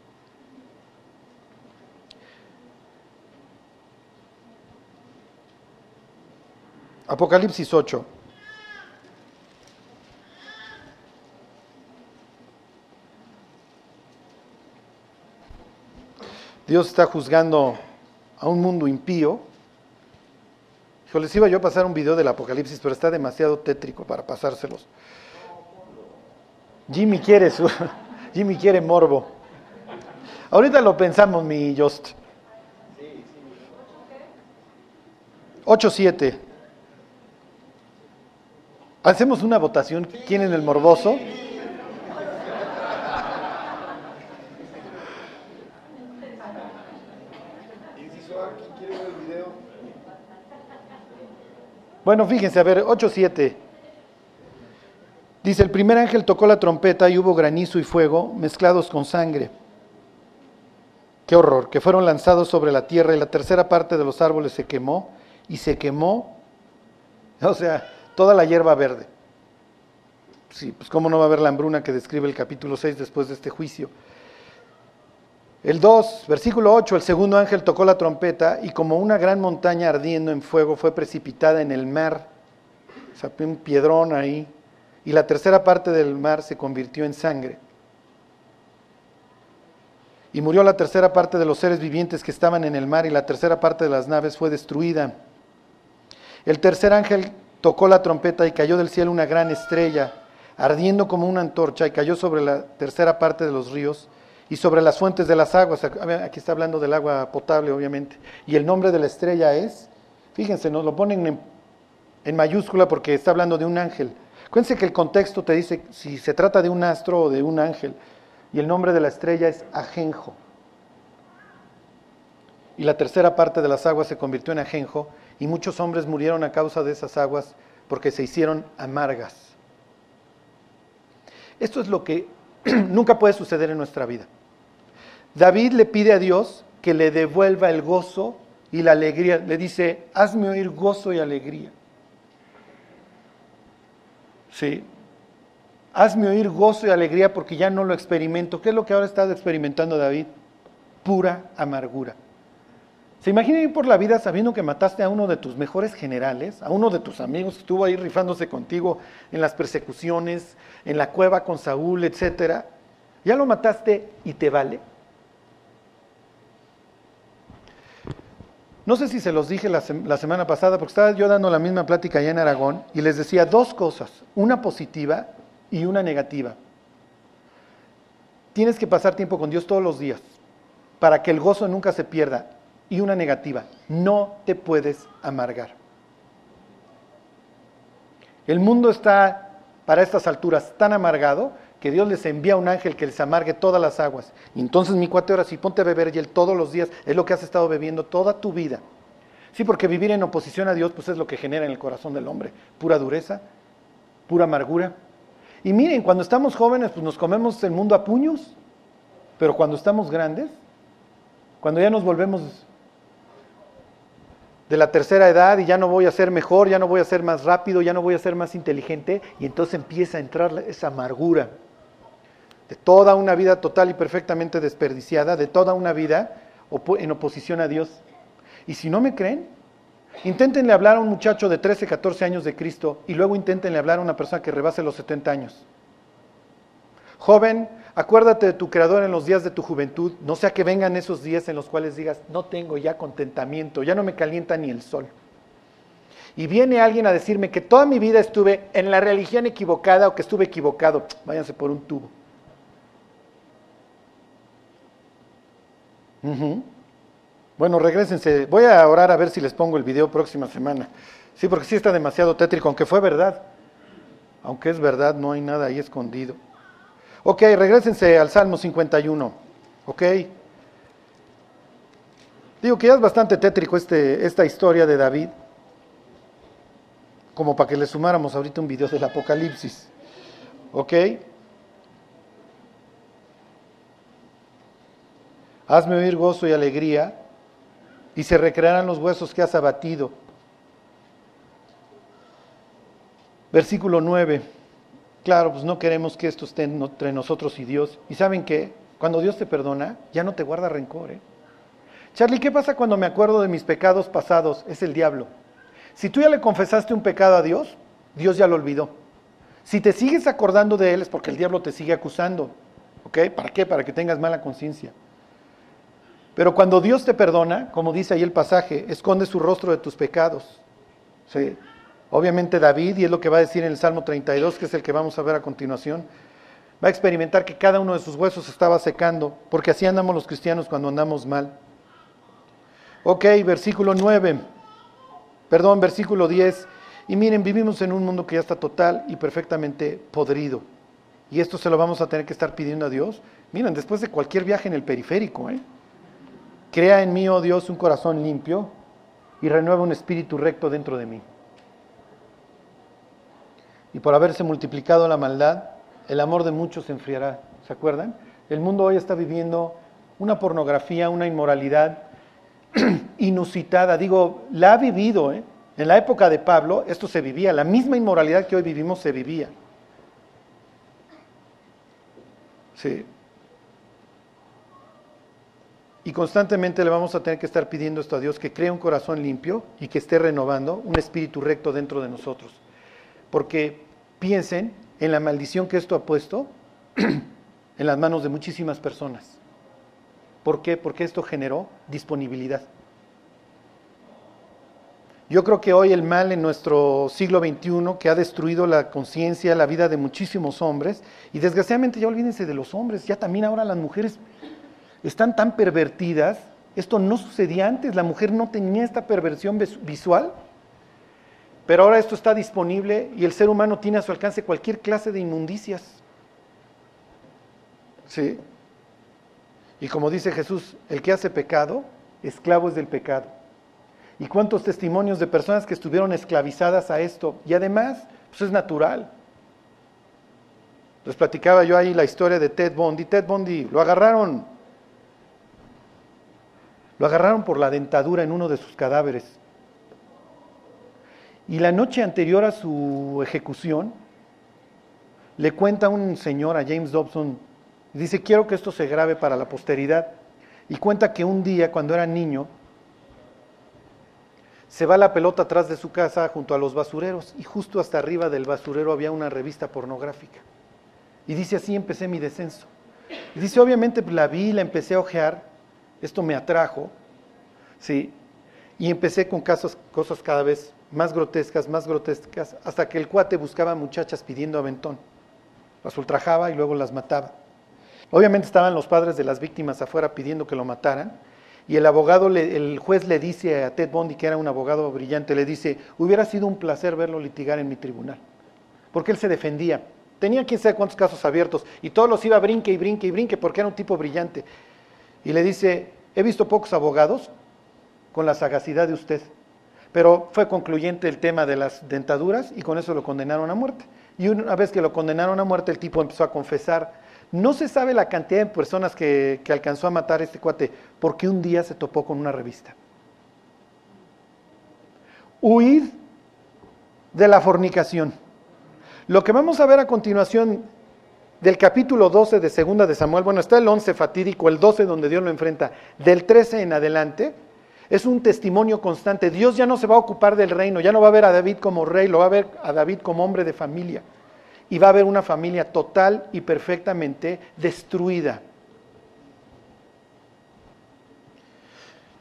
Apocalipsis 8. Dios está juzgando a un mundo impío. Yo les iba yo a pasar un video del Apocalipsis, pero está demasiado tétrico para pasárselos. Jimmy quiere su, [laughs] Jimmy quiere morbo. Ahorita lo pensamos, mi Just. 8-7. Hacemos una votación. ¿Quién es el morboso? Bueno, fíjense, a ver, 8.7. Dice, el primer ángel tocó la trompeta y hubo granizo y fuego mezclados con sangre. Qué horror, que fueron lanzados sobre la tierra y la tercera parte de los árboles se quemó y se quemó. [laughs] O sea, toda la hierba verde. Sí, pues cómo no va a haber la hambruna que describe el capítulo 6 después de este juicio. El 2, versículo 8, el segundo ángel tocó la trompeta y como una gran montaña ardiendo en fuego fue precipitada en el mar. O sea, un piedrón ahí. Y la tercera parte del mar se convirtió en sangre. Y murió la tercera parte de los seres vivientes que estaban en el mar y la tercera parte de las naves fue destruida. El tercer ángel tocó la trompeta y cayó del cielo una gran estrella, ardiendo como una antorcha, y cayó sobre la tercera parte de los ríos y sobre las fuentes de las aguas. Aquí está hablando del agua potable, obviamente. Y el nombre de la estrella es, fíjense, nos lo ponen en, mayúscula porque está hablando de un ángel. Acuérdense que el contexto te dice si se trata de un astro o de un ángel. Y el nombre de la estrella es Ajenjo. Y la tercera parte de las aguas se convirtió en Ajenjo y muchos hombres murieron a causa de esas aguas porque se hicieron amargas. Esto es lo que [clears throat] nunca puede suceder en nuestra vida. David le pide a Dios que le devuelva el gozo y la alegría. Le dice, hazme oír gozo y alegría. ¿Sí? Hazme oír gozo y alegría porque ya no lo experimento. ¿Qué es lo que ahora está experimentando David? Pura amargura. ¿Se imagina ir por la vida sabiendo que mataste a uno de tus mejores generales, a uno de tus amigos que estuvo ahí rifándose contigo en las persecuciones, en la cueva con Saúl, etcétera? Ya lo mataste y te vale. No sé si se los dije la, semana pasada, porque estaba yo dando la misma plática allá en Aragón y les decía dos cosas, una positiva y una negativa. Tienes que pasar tiempo con Dios todos los días para que el gozo nunca se pierda. Y una negativa, no te puedes amargar. El mundo está para estas alturas tan amargado que Dios les envía un ángel que les amargue todas las aguas. Y entonces mi cuate ahora sí, ponte a beber hiel todos los días, es lo que has estado bebiendo toda tu vida. Sí, porque vivir en oposición a Dios, pues es lo que genera en el corazón del hombre, pura dureza, pura amargura. Y miren, cuando estamos jóvenes, pues nos comemos el mundo a puños, pero cuando estamos grandes, cuando ya nos volvemos de la tercera edad y ya no voy a ser mejor, ya no voy a ser más rápido, ya no voy a ser más inteligente, y entonces empieza a entrar esa amargura de toda una vida total y perfectamente desperdiciada, de toda una vida en oposición a Dios. Y si no me creen, inténtenle hablar a un muchacho de 13, 14 años de Cristo y luego inténtenle hablar a una persona que rebase los 70 años. Joven, acuérdate de tu Creador en los días de tu juventud, no sea que vengan esos días en los cuales digas, no tengo ya contentamiento, ya no me calienta ni el sol. Y viene alguien a decirme que toda mi vida estuve en la religión equivocada o que estuve equivocado, váyanse por un tubo. Bueno, regresense. Voy a orar a ver si les pongo el video próxima semana. Sí, porque sí está demasiado tétrico, aunque fue verdad. Aunque es verdad, no hay nada ahí escondido. Ok, regresense al Salmo 51. Ok. Digo que ya es bastante tétrico este, esta historia de David. Como para que le sumáramos ahorita un video del Apocalipsis. Ok. Hazme oír gozo y alegría, y se recrearán los huesos que has abatido. Versículo 9. Claro, pues no queremos que esto esté entre nosotros y Dios. ¿Y saben qué? Cuando Dios te perdona, ya no te guarda rencor. ¿eh? Charlie, ¿qué pasa cuando me acuerdo de mis pecados pasados? Es el diablo. Si tú ya le confesaste un pecado a Dios, Dios ya lo olvidó. Si te sigues acordando de él es porque el diablo te sigue acusando. ¿Ok? ¿Para qué? Para que tengas mala conciencia. Pero cuando Dios te perdona, como dice ahí el pasaje, esconde su rostro de tus pecados. ¿Sí? Obviamente David, y es lo que va a decir en el Salmo 32, que es el que vamos a ver a continuación, va a experimentar que cada uno de sus huesos estaba secando, porque así andamos los cristianos cuando andamos mal. Ok, versículo 9, perdón, versículo 10. Y miren, vivimos en un mundo que ya está total y perfectamente podrido. Y esto se lo vamos a tener que estar pidiendo a Dios. Miren, después de cualquier viaje en el periférico, ¿eh? Crea en mí, oh Dios, un corazón limpio y renueva un espíritu recto dentro de mí. Y por haberse multiplicado la maldad, el amor de muchos se enfriará. ¿Se acuerdan? El mundo hoy está viviendo una pornografía, una inmoralidad [clears throat] inusitada. Digo, la ha vivido. ¿eh? En la época de Pablo esto se vivía. La misma inmoralidad que hoy vivimos se vivía. Sí. Y constantemente le vamos a tener que estar pidiendo esto a Dios, que cree un corazón limpio y que esté renovando un espíritu recto dentro de nosotros. Porque piensen en la maldición que esto ha puesto [clears throat] en las manos de muchísimas personas. ¿Por qué? Porque esto generó disponibilidad. Yo creo que hoy el mal en nuestro siglo XXI, que ha destruido la conciencia, la vida de muchísimos hombres, y desgraciadamente ya olvídense de los hombres, ya también ahora las mujeres están tan pervertidas. Esto no sucedía antes, la mujer no tenía esta perversión visual, pero ahora esto está disponible y el ser humano tiene a su alcance cualquier clase de inmundicias. Sí. Y como dice Jesús, el que hace pecado, esclavo es del pecado. ¿Y cuántos testimonios de personas que estuvieron esclavizadas a esto? Y además, pues es natural. Les platicaba yo ahí la historia de Ted Bundy. Ted Bundy lo agarraron lo agarraron por la dentadura en uno de sus cadáveres. Y la noche anterior a su ejecución, le cuenta un señor a James Dobson, dice, quiero que esto se grabe para la posteridad. Y cuenta que un día, cuando era niño, se va la pelota atrás de su casa junto a los basureros y justo hasta arriba del basurero había una revista pornográfica. Y dice, así empecé mi descenso. Y dice, obviamente la vi, la empecé a ojear, esto me atrajo, ¿sí? Y empecé con casos, cosas cada vez más grotescas, más grotescas, hasta que el cuate buscaba muchachas pidiendo aventón. Las ultrajaba y luego las mataba. Obviamente estaban los padres de las víctimas afuera pidiendo que lo mataran. Y el abogado, el juez le dice a Ted Bundy, que era un abogado brillante, le dice, hubiera sido un placer verlo litigar en mi tribunal. Porque él se defendía. Tenía quién sabe cuántos casos abiertos y todos los iba a brinque y brinque y brinque porque era un tipo brillante. Y le dice, he visto pocos abogados con la sagacidad de usted. Pero fue concluyente el tema de las dentaduras y con eso lo condenaron a muerte. Y una vez que lo condenaron a muerte, el tipo empezó a confesar. No se sabe la cantidad de personas que, que alcanzó a matar este cuate, porque un día se topó con una revista. Huid de la fornicación. Lo que vamos a ver a continuación del capítulo 12 de Segunda de Samuel, bueno, está el 11 fatídico, el 12 donde Dios lo enfrenta, del 13 en adelante, es un testimonio constante. Dios ya no se va a ocupar del reino, ya no va a ver a David como rey, lo va a ver a David como hombre de familia. Y va a haber una familia total y perfectamente destruida.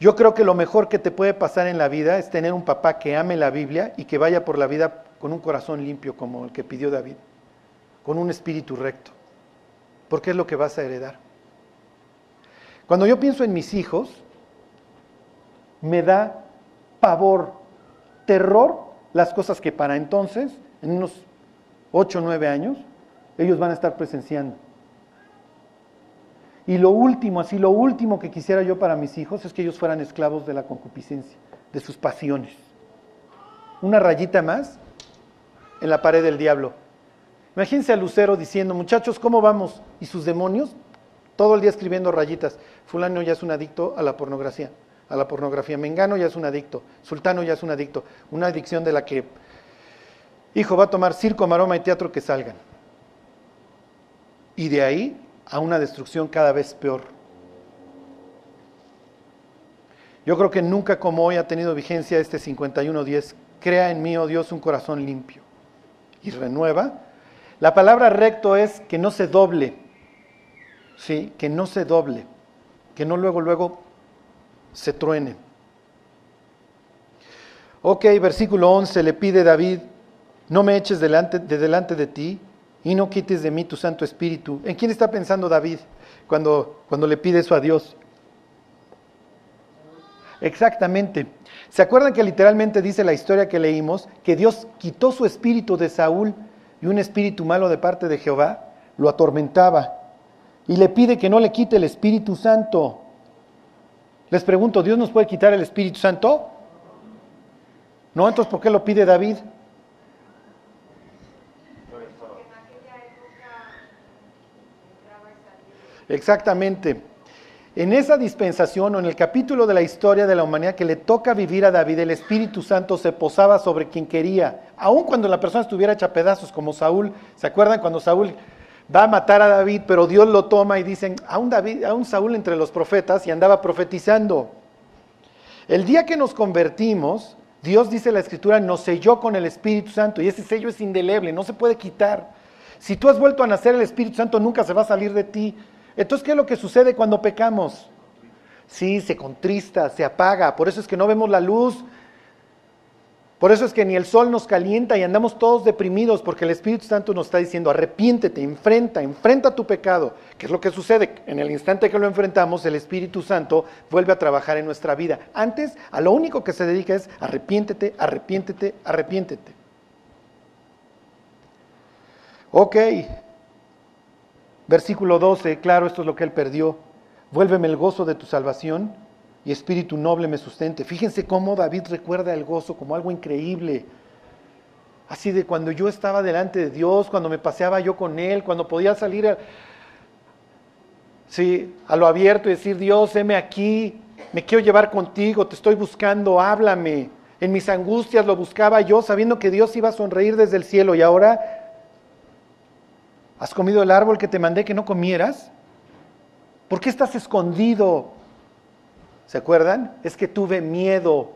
Yo creo que lo mejor que te puede pasar en la vida es tener un papá que ame la Biblia y que vaya por la vida con un corazón limpio como el que pidió David, con un espíritu recto, porque es lo que vas a heredar. Cuando yo pienso en mis hijos, me da pavor, terror las cosas que para entonces, en unos 8 o 9 años, ellos van a estar presenciando. Y lo último, así lo último que quisiera yo para mis hijos es que ellos fueran esclavos de la concupiscencia, de sus pasiones. Una rayita más en la pared del diablo. Imagínense a Lucero diciendo, muchachos, ¿cómo vamos? Y sus demonios, todo el día escribiendo rayitas. Fulano ya es un adicto a la pornografía, a la pornografía. Mengano ya es un adicto. Sultano ya es un adicto. Una adicción de la que, hijo, va a tomar circo, maroma y teatro que salgan. Y de ahí a una destrucción cada vez peor. Yo creo que nunca como hoy ha tenido vigencia este 51.10. Crea en mí, oh Dios, un corazón limpio y renueva. La palabra recto es que no se doble, ¿sí? Que no se doble, que no luego, luego se truene. Ok, versículo 11 le pide David, no me eches delante, de delante de ti y no quites de mí tu Santo Espíritu. ¿En quién está pensando David cuando, cuando le pide eso a Dios? Exactamente. ¿Se acuerdan que literalmente dice la historia que leímos que Dios quitó su espíritu de Saúl y un espíritu malo de parte de Jehová lo atormentaba y le pide que no le quite el Espíritu Santo? Les pregunto, ¿Dios nos puede quitar el Espíritu Santo? No, entonces ¿por qué lo pide David? Exactamente. En esa dispensación o en el capítulo de la historia de la humanidad que le toca vivir a David, el Espíritu Santo se posaba sobre quien quería, aun cuando la persona estuviera hecha pedazos, como Saúl. ¿Se acuerdan cuando Saúl va a matar a David, pero Dios lo toma y dicen, a un, David, a un Saúl entre los profetas y andaba profetizando? El día que nos convertimos, Dios dice la Escritura, nos selló con el Espíritu Santo y ese sello es indeleble, no se puede quitar. Si tú has vuelto a nacer, el Espíritu Santo nunca se va a salir de ti. Entonces, ¿qué es lo que sucede cuando pecamos? Sí, se contrista, se apaga, por eso es que no vemos la luz, por eso es que ni el sol nos calienta y andamos todos deprimidos, porque el Espíritu Santo nos está diciendo, arrepiéntete, enfrenta, enfrenta tu pecado. ¿Qué es lo que sucede? En el instante que lo enfrentamos, el Espíritu Santo vuelve a trabajar en nuestra vida. Antes, a lo único que se dedica es arrepiéntete, arrepiéntete, arrepiéntete. Ok, Versículo 12, claro, esto es lo que él perdió. Vuélveme el gozo de tu salvación y espíritu noble me sustente. Fíjense cómo David recuerda el gozo como algo increíble. Así de cuando yo estaba delante de Dios, cuando me paseaba yo con Él, cuando podía salir a, sí, a lo abierto y decir, Dios, heme aquí, me quiero llevar contigo, te estoy buscando, háblame. En mis angustias lo buscaba yo, sabiendo que Dios iba a sonreír desde el cielo y ahora ¿Has comido el árbol que te mandé que no comieras? ¿Por qué estás escondido? ¿Se acuerdan? Es que tuve miedo.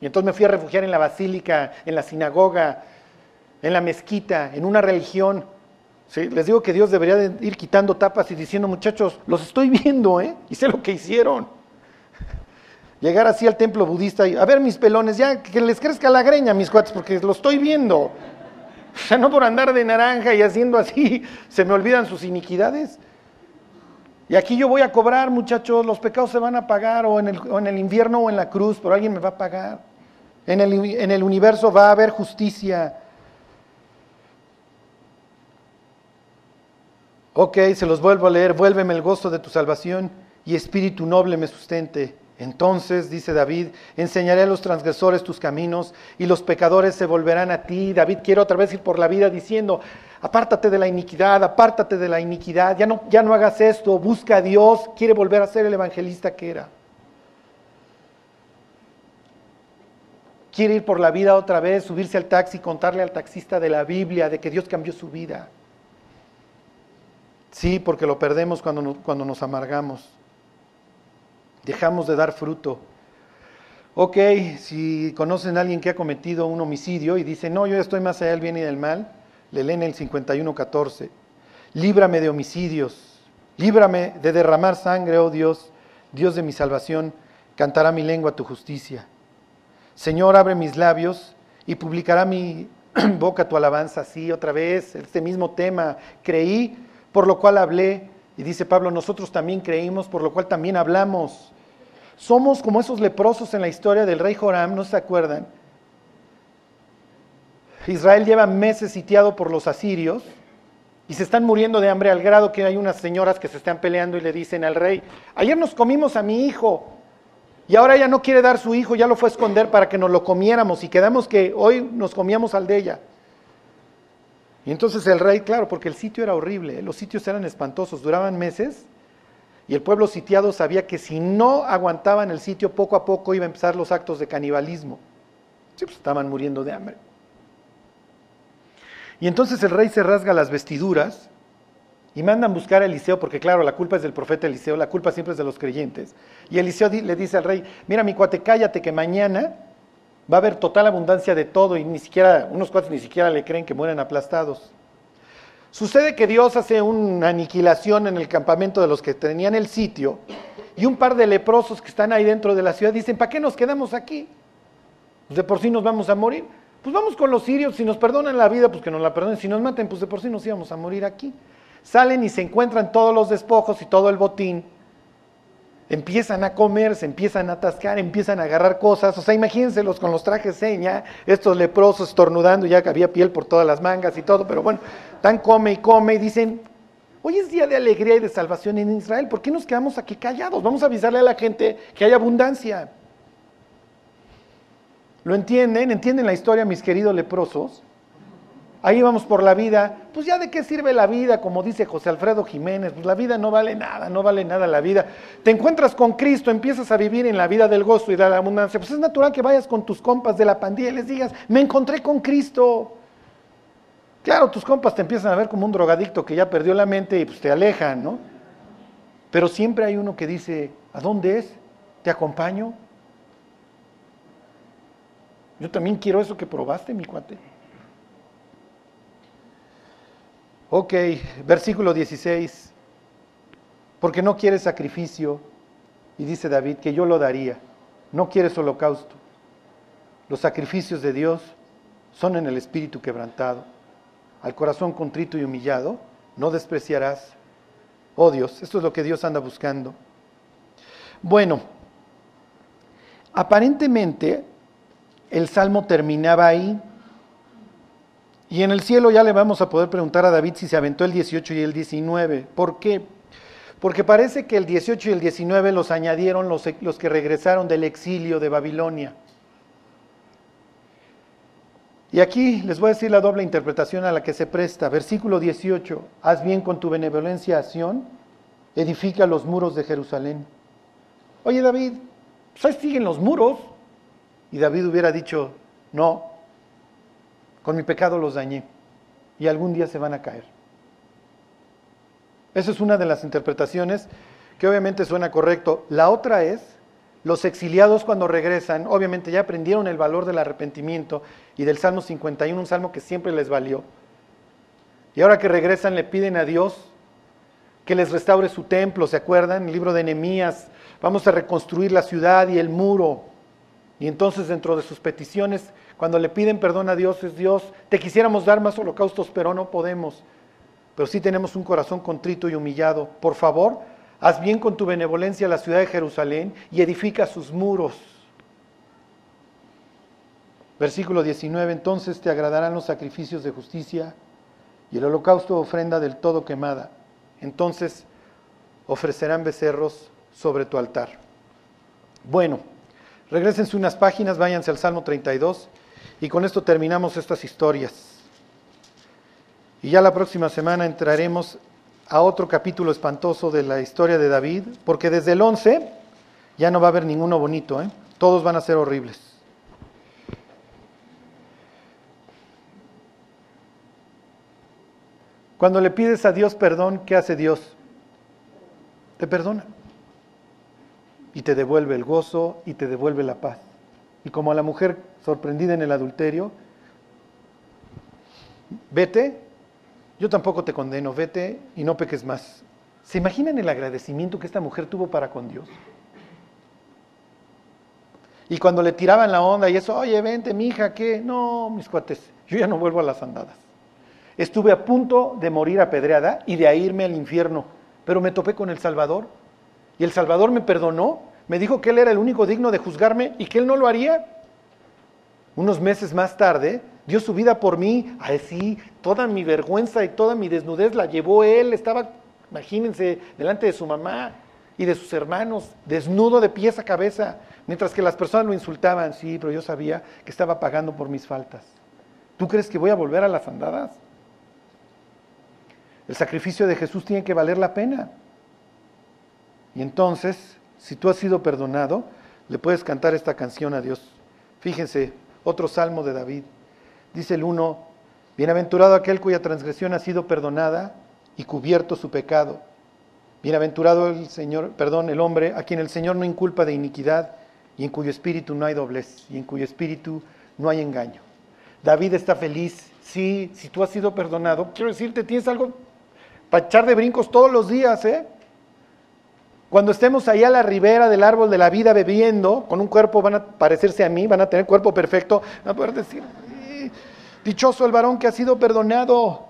Y entonces me fui a refugiar en la basílica, en la sinagoga, en la mezquita, en una religión. Les digo que Dios debería de ir quitando tapas y diciendo, muchachos, los estoy viendo, ¿eh? [laughs] Y sé lo que hicieron. [laughs] Llegar así al templo budista y, a ver mis pelones, ya que les crezca la greña, mis cuates, porque lo estoy viendo. [laughs] O sea, no por andar de naranja y haciendo así, se me olvidan sus iniquidades. Y aquí yo voy a cobrar, muchachos, los pecados se van a pagar, o en el, en el infierno o en la cruz, pero alguien me va a pagar. En el, en el universo va a haber justicia. Ok, se los vuelvo a leer, vuélveme el gozo de tu salvación y espíritu noble me sustente. Entonces, dice David, enseñaré a los transgresores tus caminos y los pecadores se volverán a ti. David quiere otra vez ir por la vida diciendo, apártate de la iniquidad, apártate de la iniquidad, ya no, ya no hagas esto, busca a Dios, quiere volver a ser el evangelista que era. Quiere ir por la vida otra vez, subirse al taxi, contarle al taxista de la Biblia, de que Dios cambió su vida. Sí, porque lo perdemos cuando cuando nos amargamos. Dejamos de dar fruto. Ok, si conocen a alguien que ha cometido un homicidio y dice, no, yo estoy más allá del bien y del mal, le leen el 51.14. Líbrame de homicidios, líbrame de derramar sangre, oh Dios, Dios de mi salvación, cantará mi lengua tu justicia. Señor, abre mis labios y publicará mi [clears throat] boca tu alabanza. Sí, otra vez, este mismo tema. Creí, por lo cual hablé. Y dice Pablo, nosotros también creímos, por lo cual también hablamos. Somos como esos leprosos en la historia del rey Joram, ¿no se acuerdan? Israel lleva meses sitiado por los asirios y se están muriendo de hambre al grado que hay unas señoras que se están peleando y le dicen al rey, ayer nos comimos a mi hijo y ahora ella no quiere dar su hijo, ya lo fue a esconder para que nos lo comiéramos y quedamos que hoy nos comíamos al de ella. Y entonces el rey, claro, porque el sitio era horrible, los sitios eran espantosos, duraban meses, y el pueblo sitiado sabía que si no aguantaban el sitio, poco a poco iban a empezar los actos de canibalismo. Sí, pues estaban muriendo de hambre. Y entonces el rey se rasga las vestiduras y mandan buscar a Eliseo, porque claro, la culpa es del profeta Eliseo, la culpa siempre es de los creyentes. Y Eliseo le dice al rey, mira mi cuate, cállate que mañana va a haber total abundancia de todo y ni siquiera, unos cuates ni siquiera le creen que mueren aplastados. Sucede que Dios hace una aniquilación en el campamento de los que tenían el sitio y un par de leprosos que están ahí dentro de la ciudad dicen, ¿para qué nos quedamos aquí? Pues de por sí nos vamos a morir. Pues vamos con los sirios, si nos perdonan la vida, pues que nos la perdonen, si nos maten, pues de por sí nos íbamos a morir aquí. Salen y se encuentran todos los despojos y todo el botín empiezan a comer, se empiezan a atascar, empiezan a agarrar cosas. O sea, imagínenselos con los trajes seña, estos leprosos estornudando, ya que había piel por todas las mangas y todo, pero bueno, tan come y come y dicen, hoy es día de alegría y de salvación en Israel, ¿por qué nos quedamos aquí callados? Vamos a avisarle a la gente que hay abundancia. ¿Lo entienden? ¿Entienden la historia, mis queridos leprosos? Ahí vamos por la vida. Pues ya de qué sirve la vida, como dice José Alfredo Jiménez. Pues la vida no vale nada, no vale nada la vida. Te encuentras con Cristo, empiezas a vivir en la vida del gozo y de la abundancia. Pues es natural que vayas con tus compas de la pandilla y les digas, me encontré con Cristo. Claro, tus compas te empiezan a ver como un drogadicto que ya perdió la mente y pues te alejan, ¿no? Pero siempre hay uno que dice, ¿a dónde es? ¿Te acompaño? Yo también quiero eso que probaste, mi cuate. Ok, versículo 16. Porque no quieres sacrificio, y dice David que yo lo daría. No quieres holocausto. Los sacrificios de Dios son en el espíritu quebrantado. Al corazón contrito y humillado, no despreciarás. Oh Dios, esto es lo que Dios anda buscando. Bueno, aparentemente el salmo terminaba ahí, y en el cielo ya le vamos a poder preguntar a David si se aventó el 18 y el 19. ¿Por qué? Porque parece que el 18 y el 19 los añadieron los, que regresaron del exilio de Babilonia. Y aquí les voy a decir la doble interpretación a la que se presta. Versículo 18, haz bien con tu benevolencia a Sión, edifica los muros de Jerusalén. Oye David, pues ahí siguen los muros. Y David hubiera dicho, no, con mi pecado los dañé y algún día se van a caer. Esa es una de las interpretaciones que obviamente suena correcto. La otra es, los exiliados cuando regresan, obviamente ya aprendieron el valor del arrepentimiento y del Salmo 51, un salmo que siempre les valió. Y ahora que regresan le piden a Dios que les restaure su templo, ¿se acuerdan? El libro de Nehemías, vamos a reconstruir la ciudad y el muro. Y entonces dentro de sus peticiones, cuando le piden perdón a Dios, es Dios, te quisiéramos dar más holocaustos, pero no podemos. Pero sí tenemos un corazón contrito y humillado. Por favor, haz bien con tu benevolencia la ciudad de Jerusalén y edifica sus muros. Versículo 19, entonces te agradarán los sacrificios de justicia y el holocausto ofrenda del todo quemada. Entonces ofrecerán becerros sobre tu altar. Bueno, regresense unas páginas, váyanse al Salmo 32 y con esto terminamos estas historias. Y ya la próxima semana entraremos a otro capítulo espantoso de la historia de David, porque desde el 11 ya no va a haber ninguno bonito, ¿eh? todos van a ser horribles. Cuando le pides a Dios perdón, ¿qué hace Dios? Te perdona. Y te devuelve el gozo y te devuelve la paz. Y como a la mujer sorprendida en el adulterio, vete, yo tampoco te condeno, vete y no peques más. ¿Se imaginan el agradecimiento que esta mujer tuvo para con Dios? Y cuando le tiraban la onda y eso, oye, vente, mi hija, ¿qué? No, mis cuates, yo ya no vuelvo a las andadas. Estuve a punto de morir apedreada y de irme al infierno, pero me topé con el Salvador. Y el Salvador me perdonó, me dijo que Él era el único digno de juzgarme y que Él no lo haría. Unos meses más tarde, dio su vida por mí. Así, toda mi vergüenza y toda mi desnudez la llevó Él. Estaba, imagínense, delante de su mamá y de sus hermanos, desnudo de pies a cabeza, mientras que las personas lo insultaban. Sí, pero yo sabía que estaba pagando por mis faltas. ¿Tú crees que voy a volver a las andadas? El sacrificio de Jesús tiene que valer la pena. Y entonces, si tú has sido perdonado, le puedes cantar esta canción a Dios. Fíjense, otro salmo de David. Dice el 1, bienaventurado aquel cuya transgresión ha sido perdonada y cubierto su pecado. Bienaventurado el Señor, perdón, el hombre a quien el Señor no inculpa de iniquidad y en cuyo espíritu no hay doblez y en cuyo espíritu no hay engaño. David está feliz. Sí, si tú has sido perdonado, quiero decirte, tienes algo para echar de brincos todos los días, ¿eh? Cuando estemos ahí a la ribera del árbol de la vida bebiendo, con un cuerpo van a parecerse a mí, van a tener cuerpo perfecto, van a poder decir, dichoso el varón que ha sido perdonado.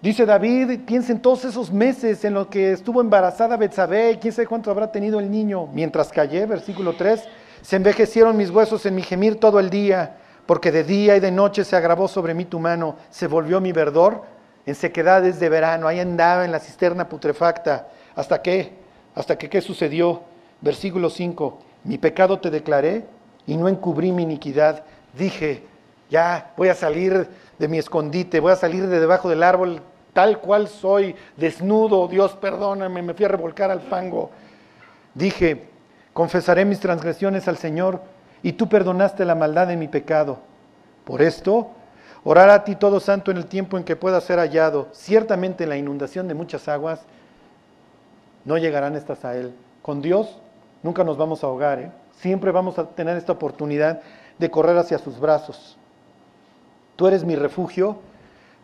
Dice David, piensa en todos esos meses en los que estuvo embarazada Betsabé, quién sabe cuánto habrá tenido el niño. Mientras callé, versículo 3, se envejecieron mis huesos en mi gemir todo el día, porque de día y de noche se agravó sobre mí tu mano, se volvió mi verdor en sequedades de verano, ahí andaba en la cisterna putrefacta. ¿Hasta qué? ¿Hasta que qué sucedió? Versículo 5, mi pecado te declaré y no encubrí mi iniquidad. Dije, ya voy a salir de mi escondite, voy a salir de debajo del árbol tal cual soy, desnudo, Dios perdóname, me fui a revolcar al fango. Dije, confesaré mis transgresiones al Señor y tú perdonaste la maldad de mi pecado. Por esto Orar a ti todo santo en el tiempo en que pueda ser hallado. Ciertamente en la inundación de muchas aguas no llegarán estas a Él. Con Dios nunca nos vamos a ahogar. ¿eh? Siempre vamos a tener esta oportunidad de correr hacia sus brazos. Tú eres mi refugio,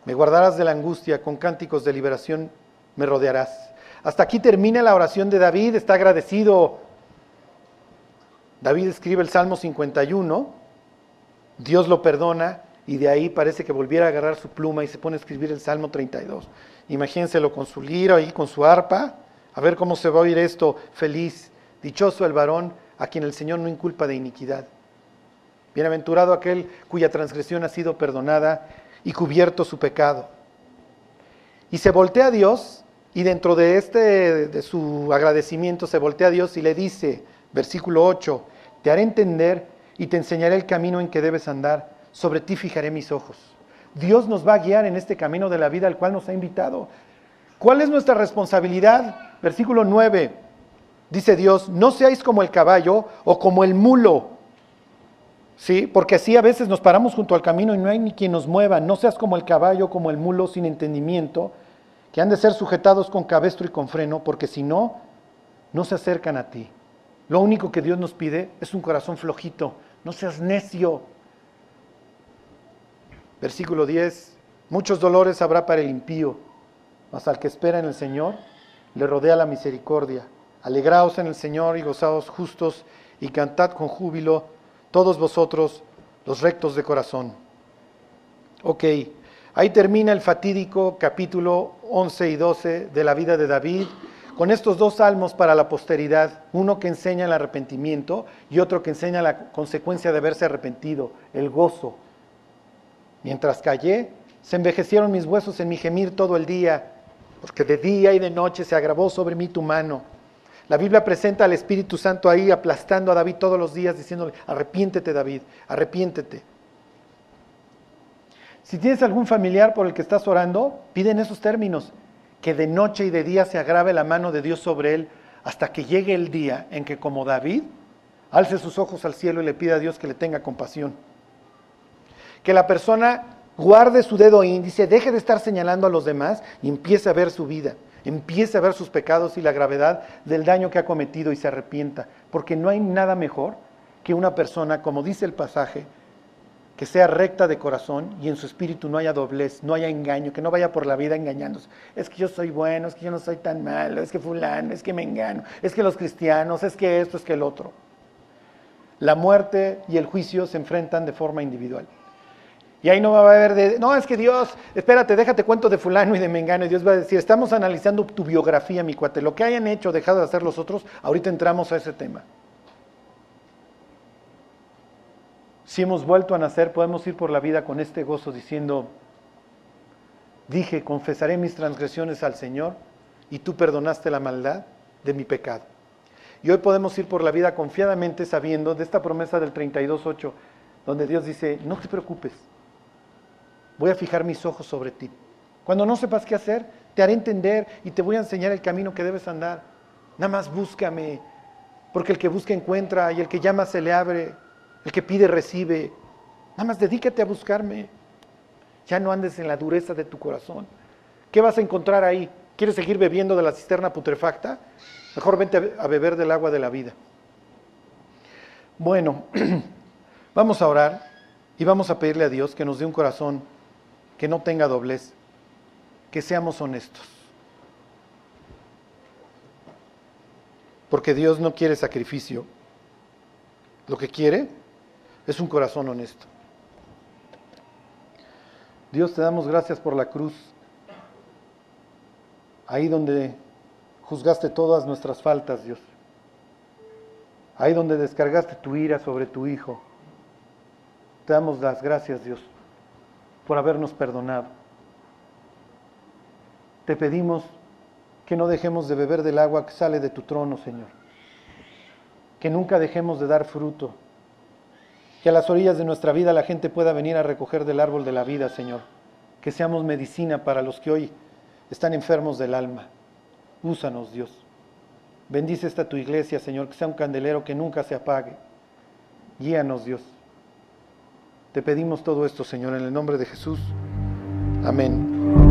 me guardarás de la angustia, con cánticos de liberación me rodearás. Hasta aquí termina la oración de David, está agradecido. David escribe el Salmo 51, Dios lo perdona, y de ahí parece que volviera a agarrar su pluma y se pone a escribir el Salmo 32. Imagínenselo con su lira ahí, con su arpa, a ver cómo se va a oír esto feliz. Dichoso el varón a quien el Señor no inculpa de iniquidad. Bienaventurado aquel cuya transgresión ha sido perdonada y cubierto su pecado. Y se voltea a Dios y dentro de este de su agradecimiento se voltea a Dios y le dice, versículo 8, te haré entender y te enseñaré el camino en que debes andar sobre ti fijaré mis ojos. Dios nos va a guiar en este camino de la vida al cual nos ha invitado. ¿Cuál es nuestra responsabilidad? Versículo 9. Dice Dios, no seáis como el caballo o como el mulo. ¿Sí? Porque así a veces nos paramos junto al camino y no hay ni quien nos mueva. No seas como el caballo, como el mulo sin entendimiento, que han de ser sujetados con cabestro y con freno, porque si no, no se acercan a ti. Lo único que Dios nos pide es un corazón flojito, no seas necio. Versículo 10, muchos dolores habrá para el impío, mas al que espera en el Señor le rodea la misericordia. Alegraos en el Señor y gozaos justos y cantad con júbilo todos vosotros los rectos de corazón. Ok, ahí termina el fatídico capítulo 11 y 12 de la vida de David, con estos dos salmos para la posteridad, uno que enseña el arrepentimiento y otro que enseña la consecuencia de haberse arrepentido, el gozo. Mientras callé, se envejecieron mis huesos en mi gemir todo el día, porque de día y de noche se agravó sobre mí tu mano. La Biblia presenta al Espíritu Santo ahí aplastando a David todos los días, diciéndole, arrepiéntete David, arrepiéntete. Si tienes algún familiar por el que estás orando, pide en esos términos, que de noche y de día se agrave la mano de Dios sobre él, hasta que llegue el día en que como David, alce sus ojos al cielo y le pida a Dios que le tenga compasión. Que la persona guarde su dedo índice, deje de estar señalando a los demás y empiece a ver su vida empiece a ver sus pecados y la gravedad del daño que ha cometido y se arrepienta. Porque no hay nada mejor que una persona, como dice el pasaje, que sea recta de corazón y en su espíritu no haya doblez, no haya engaño, que no vaya por la vida engañándose. Es que yo soy bueno, es que yo no soy tan malo, es que fulano, es que me engano, es que los cristianos, es que esto, es que el otro. La muerte y el juicio se enfrentan de forma individual. Y ahí no va a haber de, no, es que Dios, espérate, déjate cuento de fulano y de mengano. Y Dios va a decir, estamos analizando tu biografía, mi cuate. Lo que hayan hecho dejado de hacer los otros, ahorita entramos a ese tema. Si hemos vuelto a nacer, podemos ir por la vida con este gozo diciendo, dije, confesaré mis transgresiones al Señor y tú perdonaste la maldad de mi pecado. Y hoy podemos ir por la vida confiadamente sabiendo de esta promesa del 32.8, donde Dios dice, no te preocupes, voy a fijar mis ojos sobre ti. Cuando no sepas qué hacer, te haré entender y te voy a enseñar el camino que debes andar. Nada más búscame, porque el que busca encuentra y el que llama se le abre, el que pide recibe. Nada más dedícate a buscarme. Ya no andes en la dureza de tu corazón. ¿Qué vas a encontrar ahí? ¿Quieres seguir bebiendo de la cisterna putrefacta? Mejor vente a beber del agua de la vida. Bueno, [clears throat] vamos a orar y vamos a pedirle a Dios que nos dé un corazón que no tenga doblez, que seamos honestos. Porque Dios no quiere sacrificio. Lo que quiere es un corazón honesto. Dios te damos gracias por la cruz, ahí donde juzgaste todas nuestras faltas, Dios. Ahí donde descargaste tu ira sobre tu Hijo. Te damos las gracias, Dios por habernos perdonado. Te pedimos que no dejemos de beber del agua que sale de tu trono, Señor. Que nunca dejemos de dar fruto. Que a las orillas de nuestra vida la gente pueda venir a recoger del árbol de la vida, Señor. Que seamos medicina para los que hoy están enfermos del alma. Úsanos, Dios. Bendice esta tu iglesia, Señor, que sea un candelero que nunca se apague. Guíanos, Dios. Te pedimos todo esto, Señor, en el nombre de Jesús. Amén.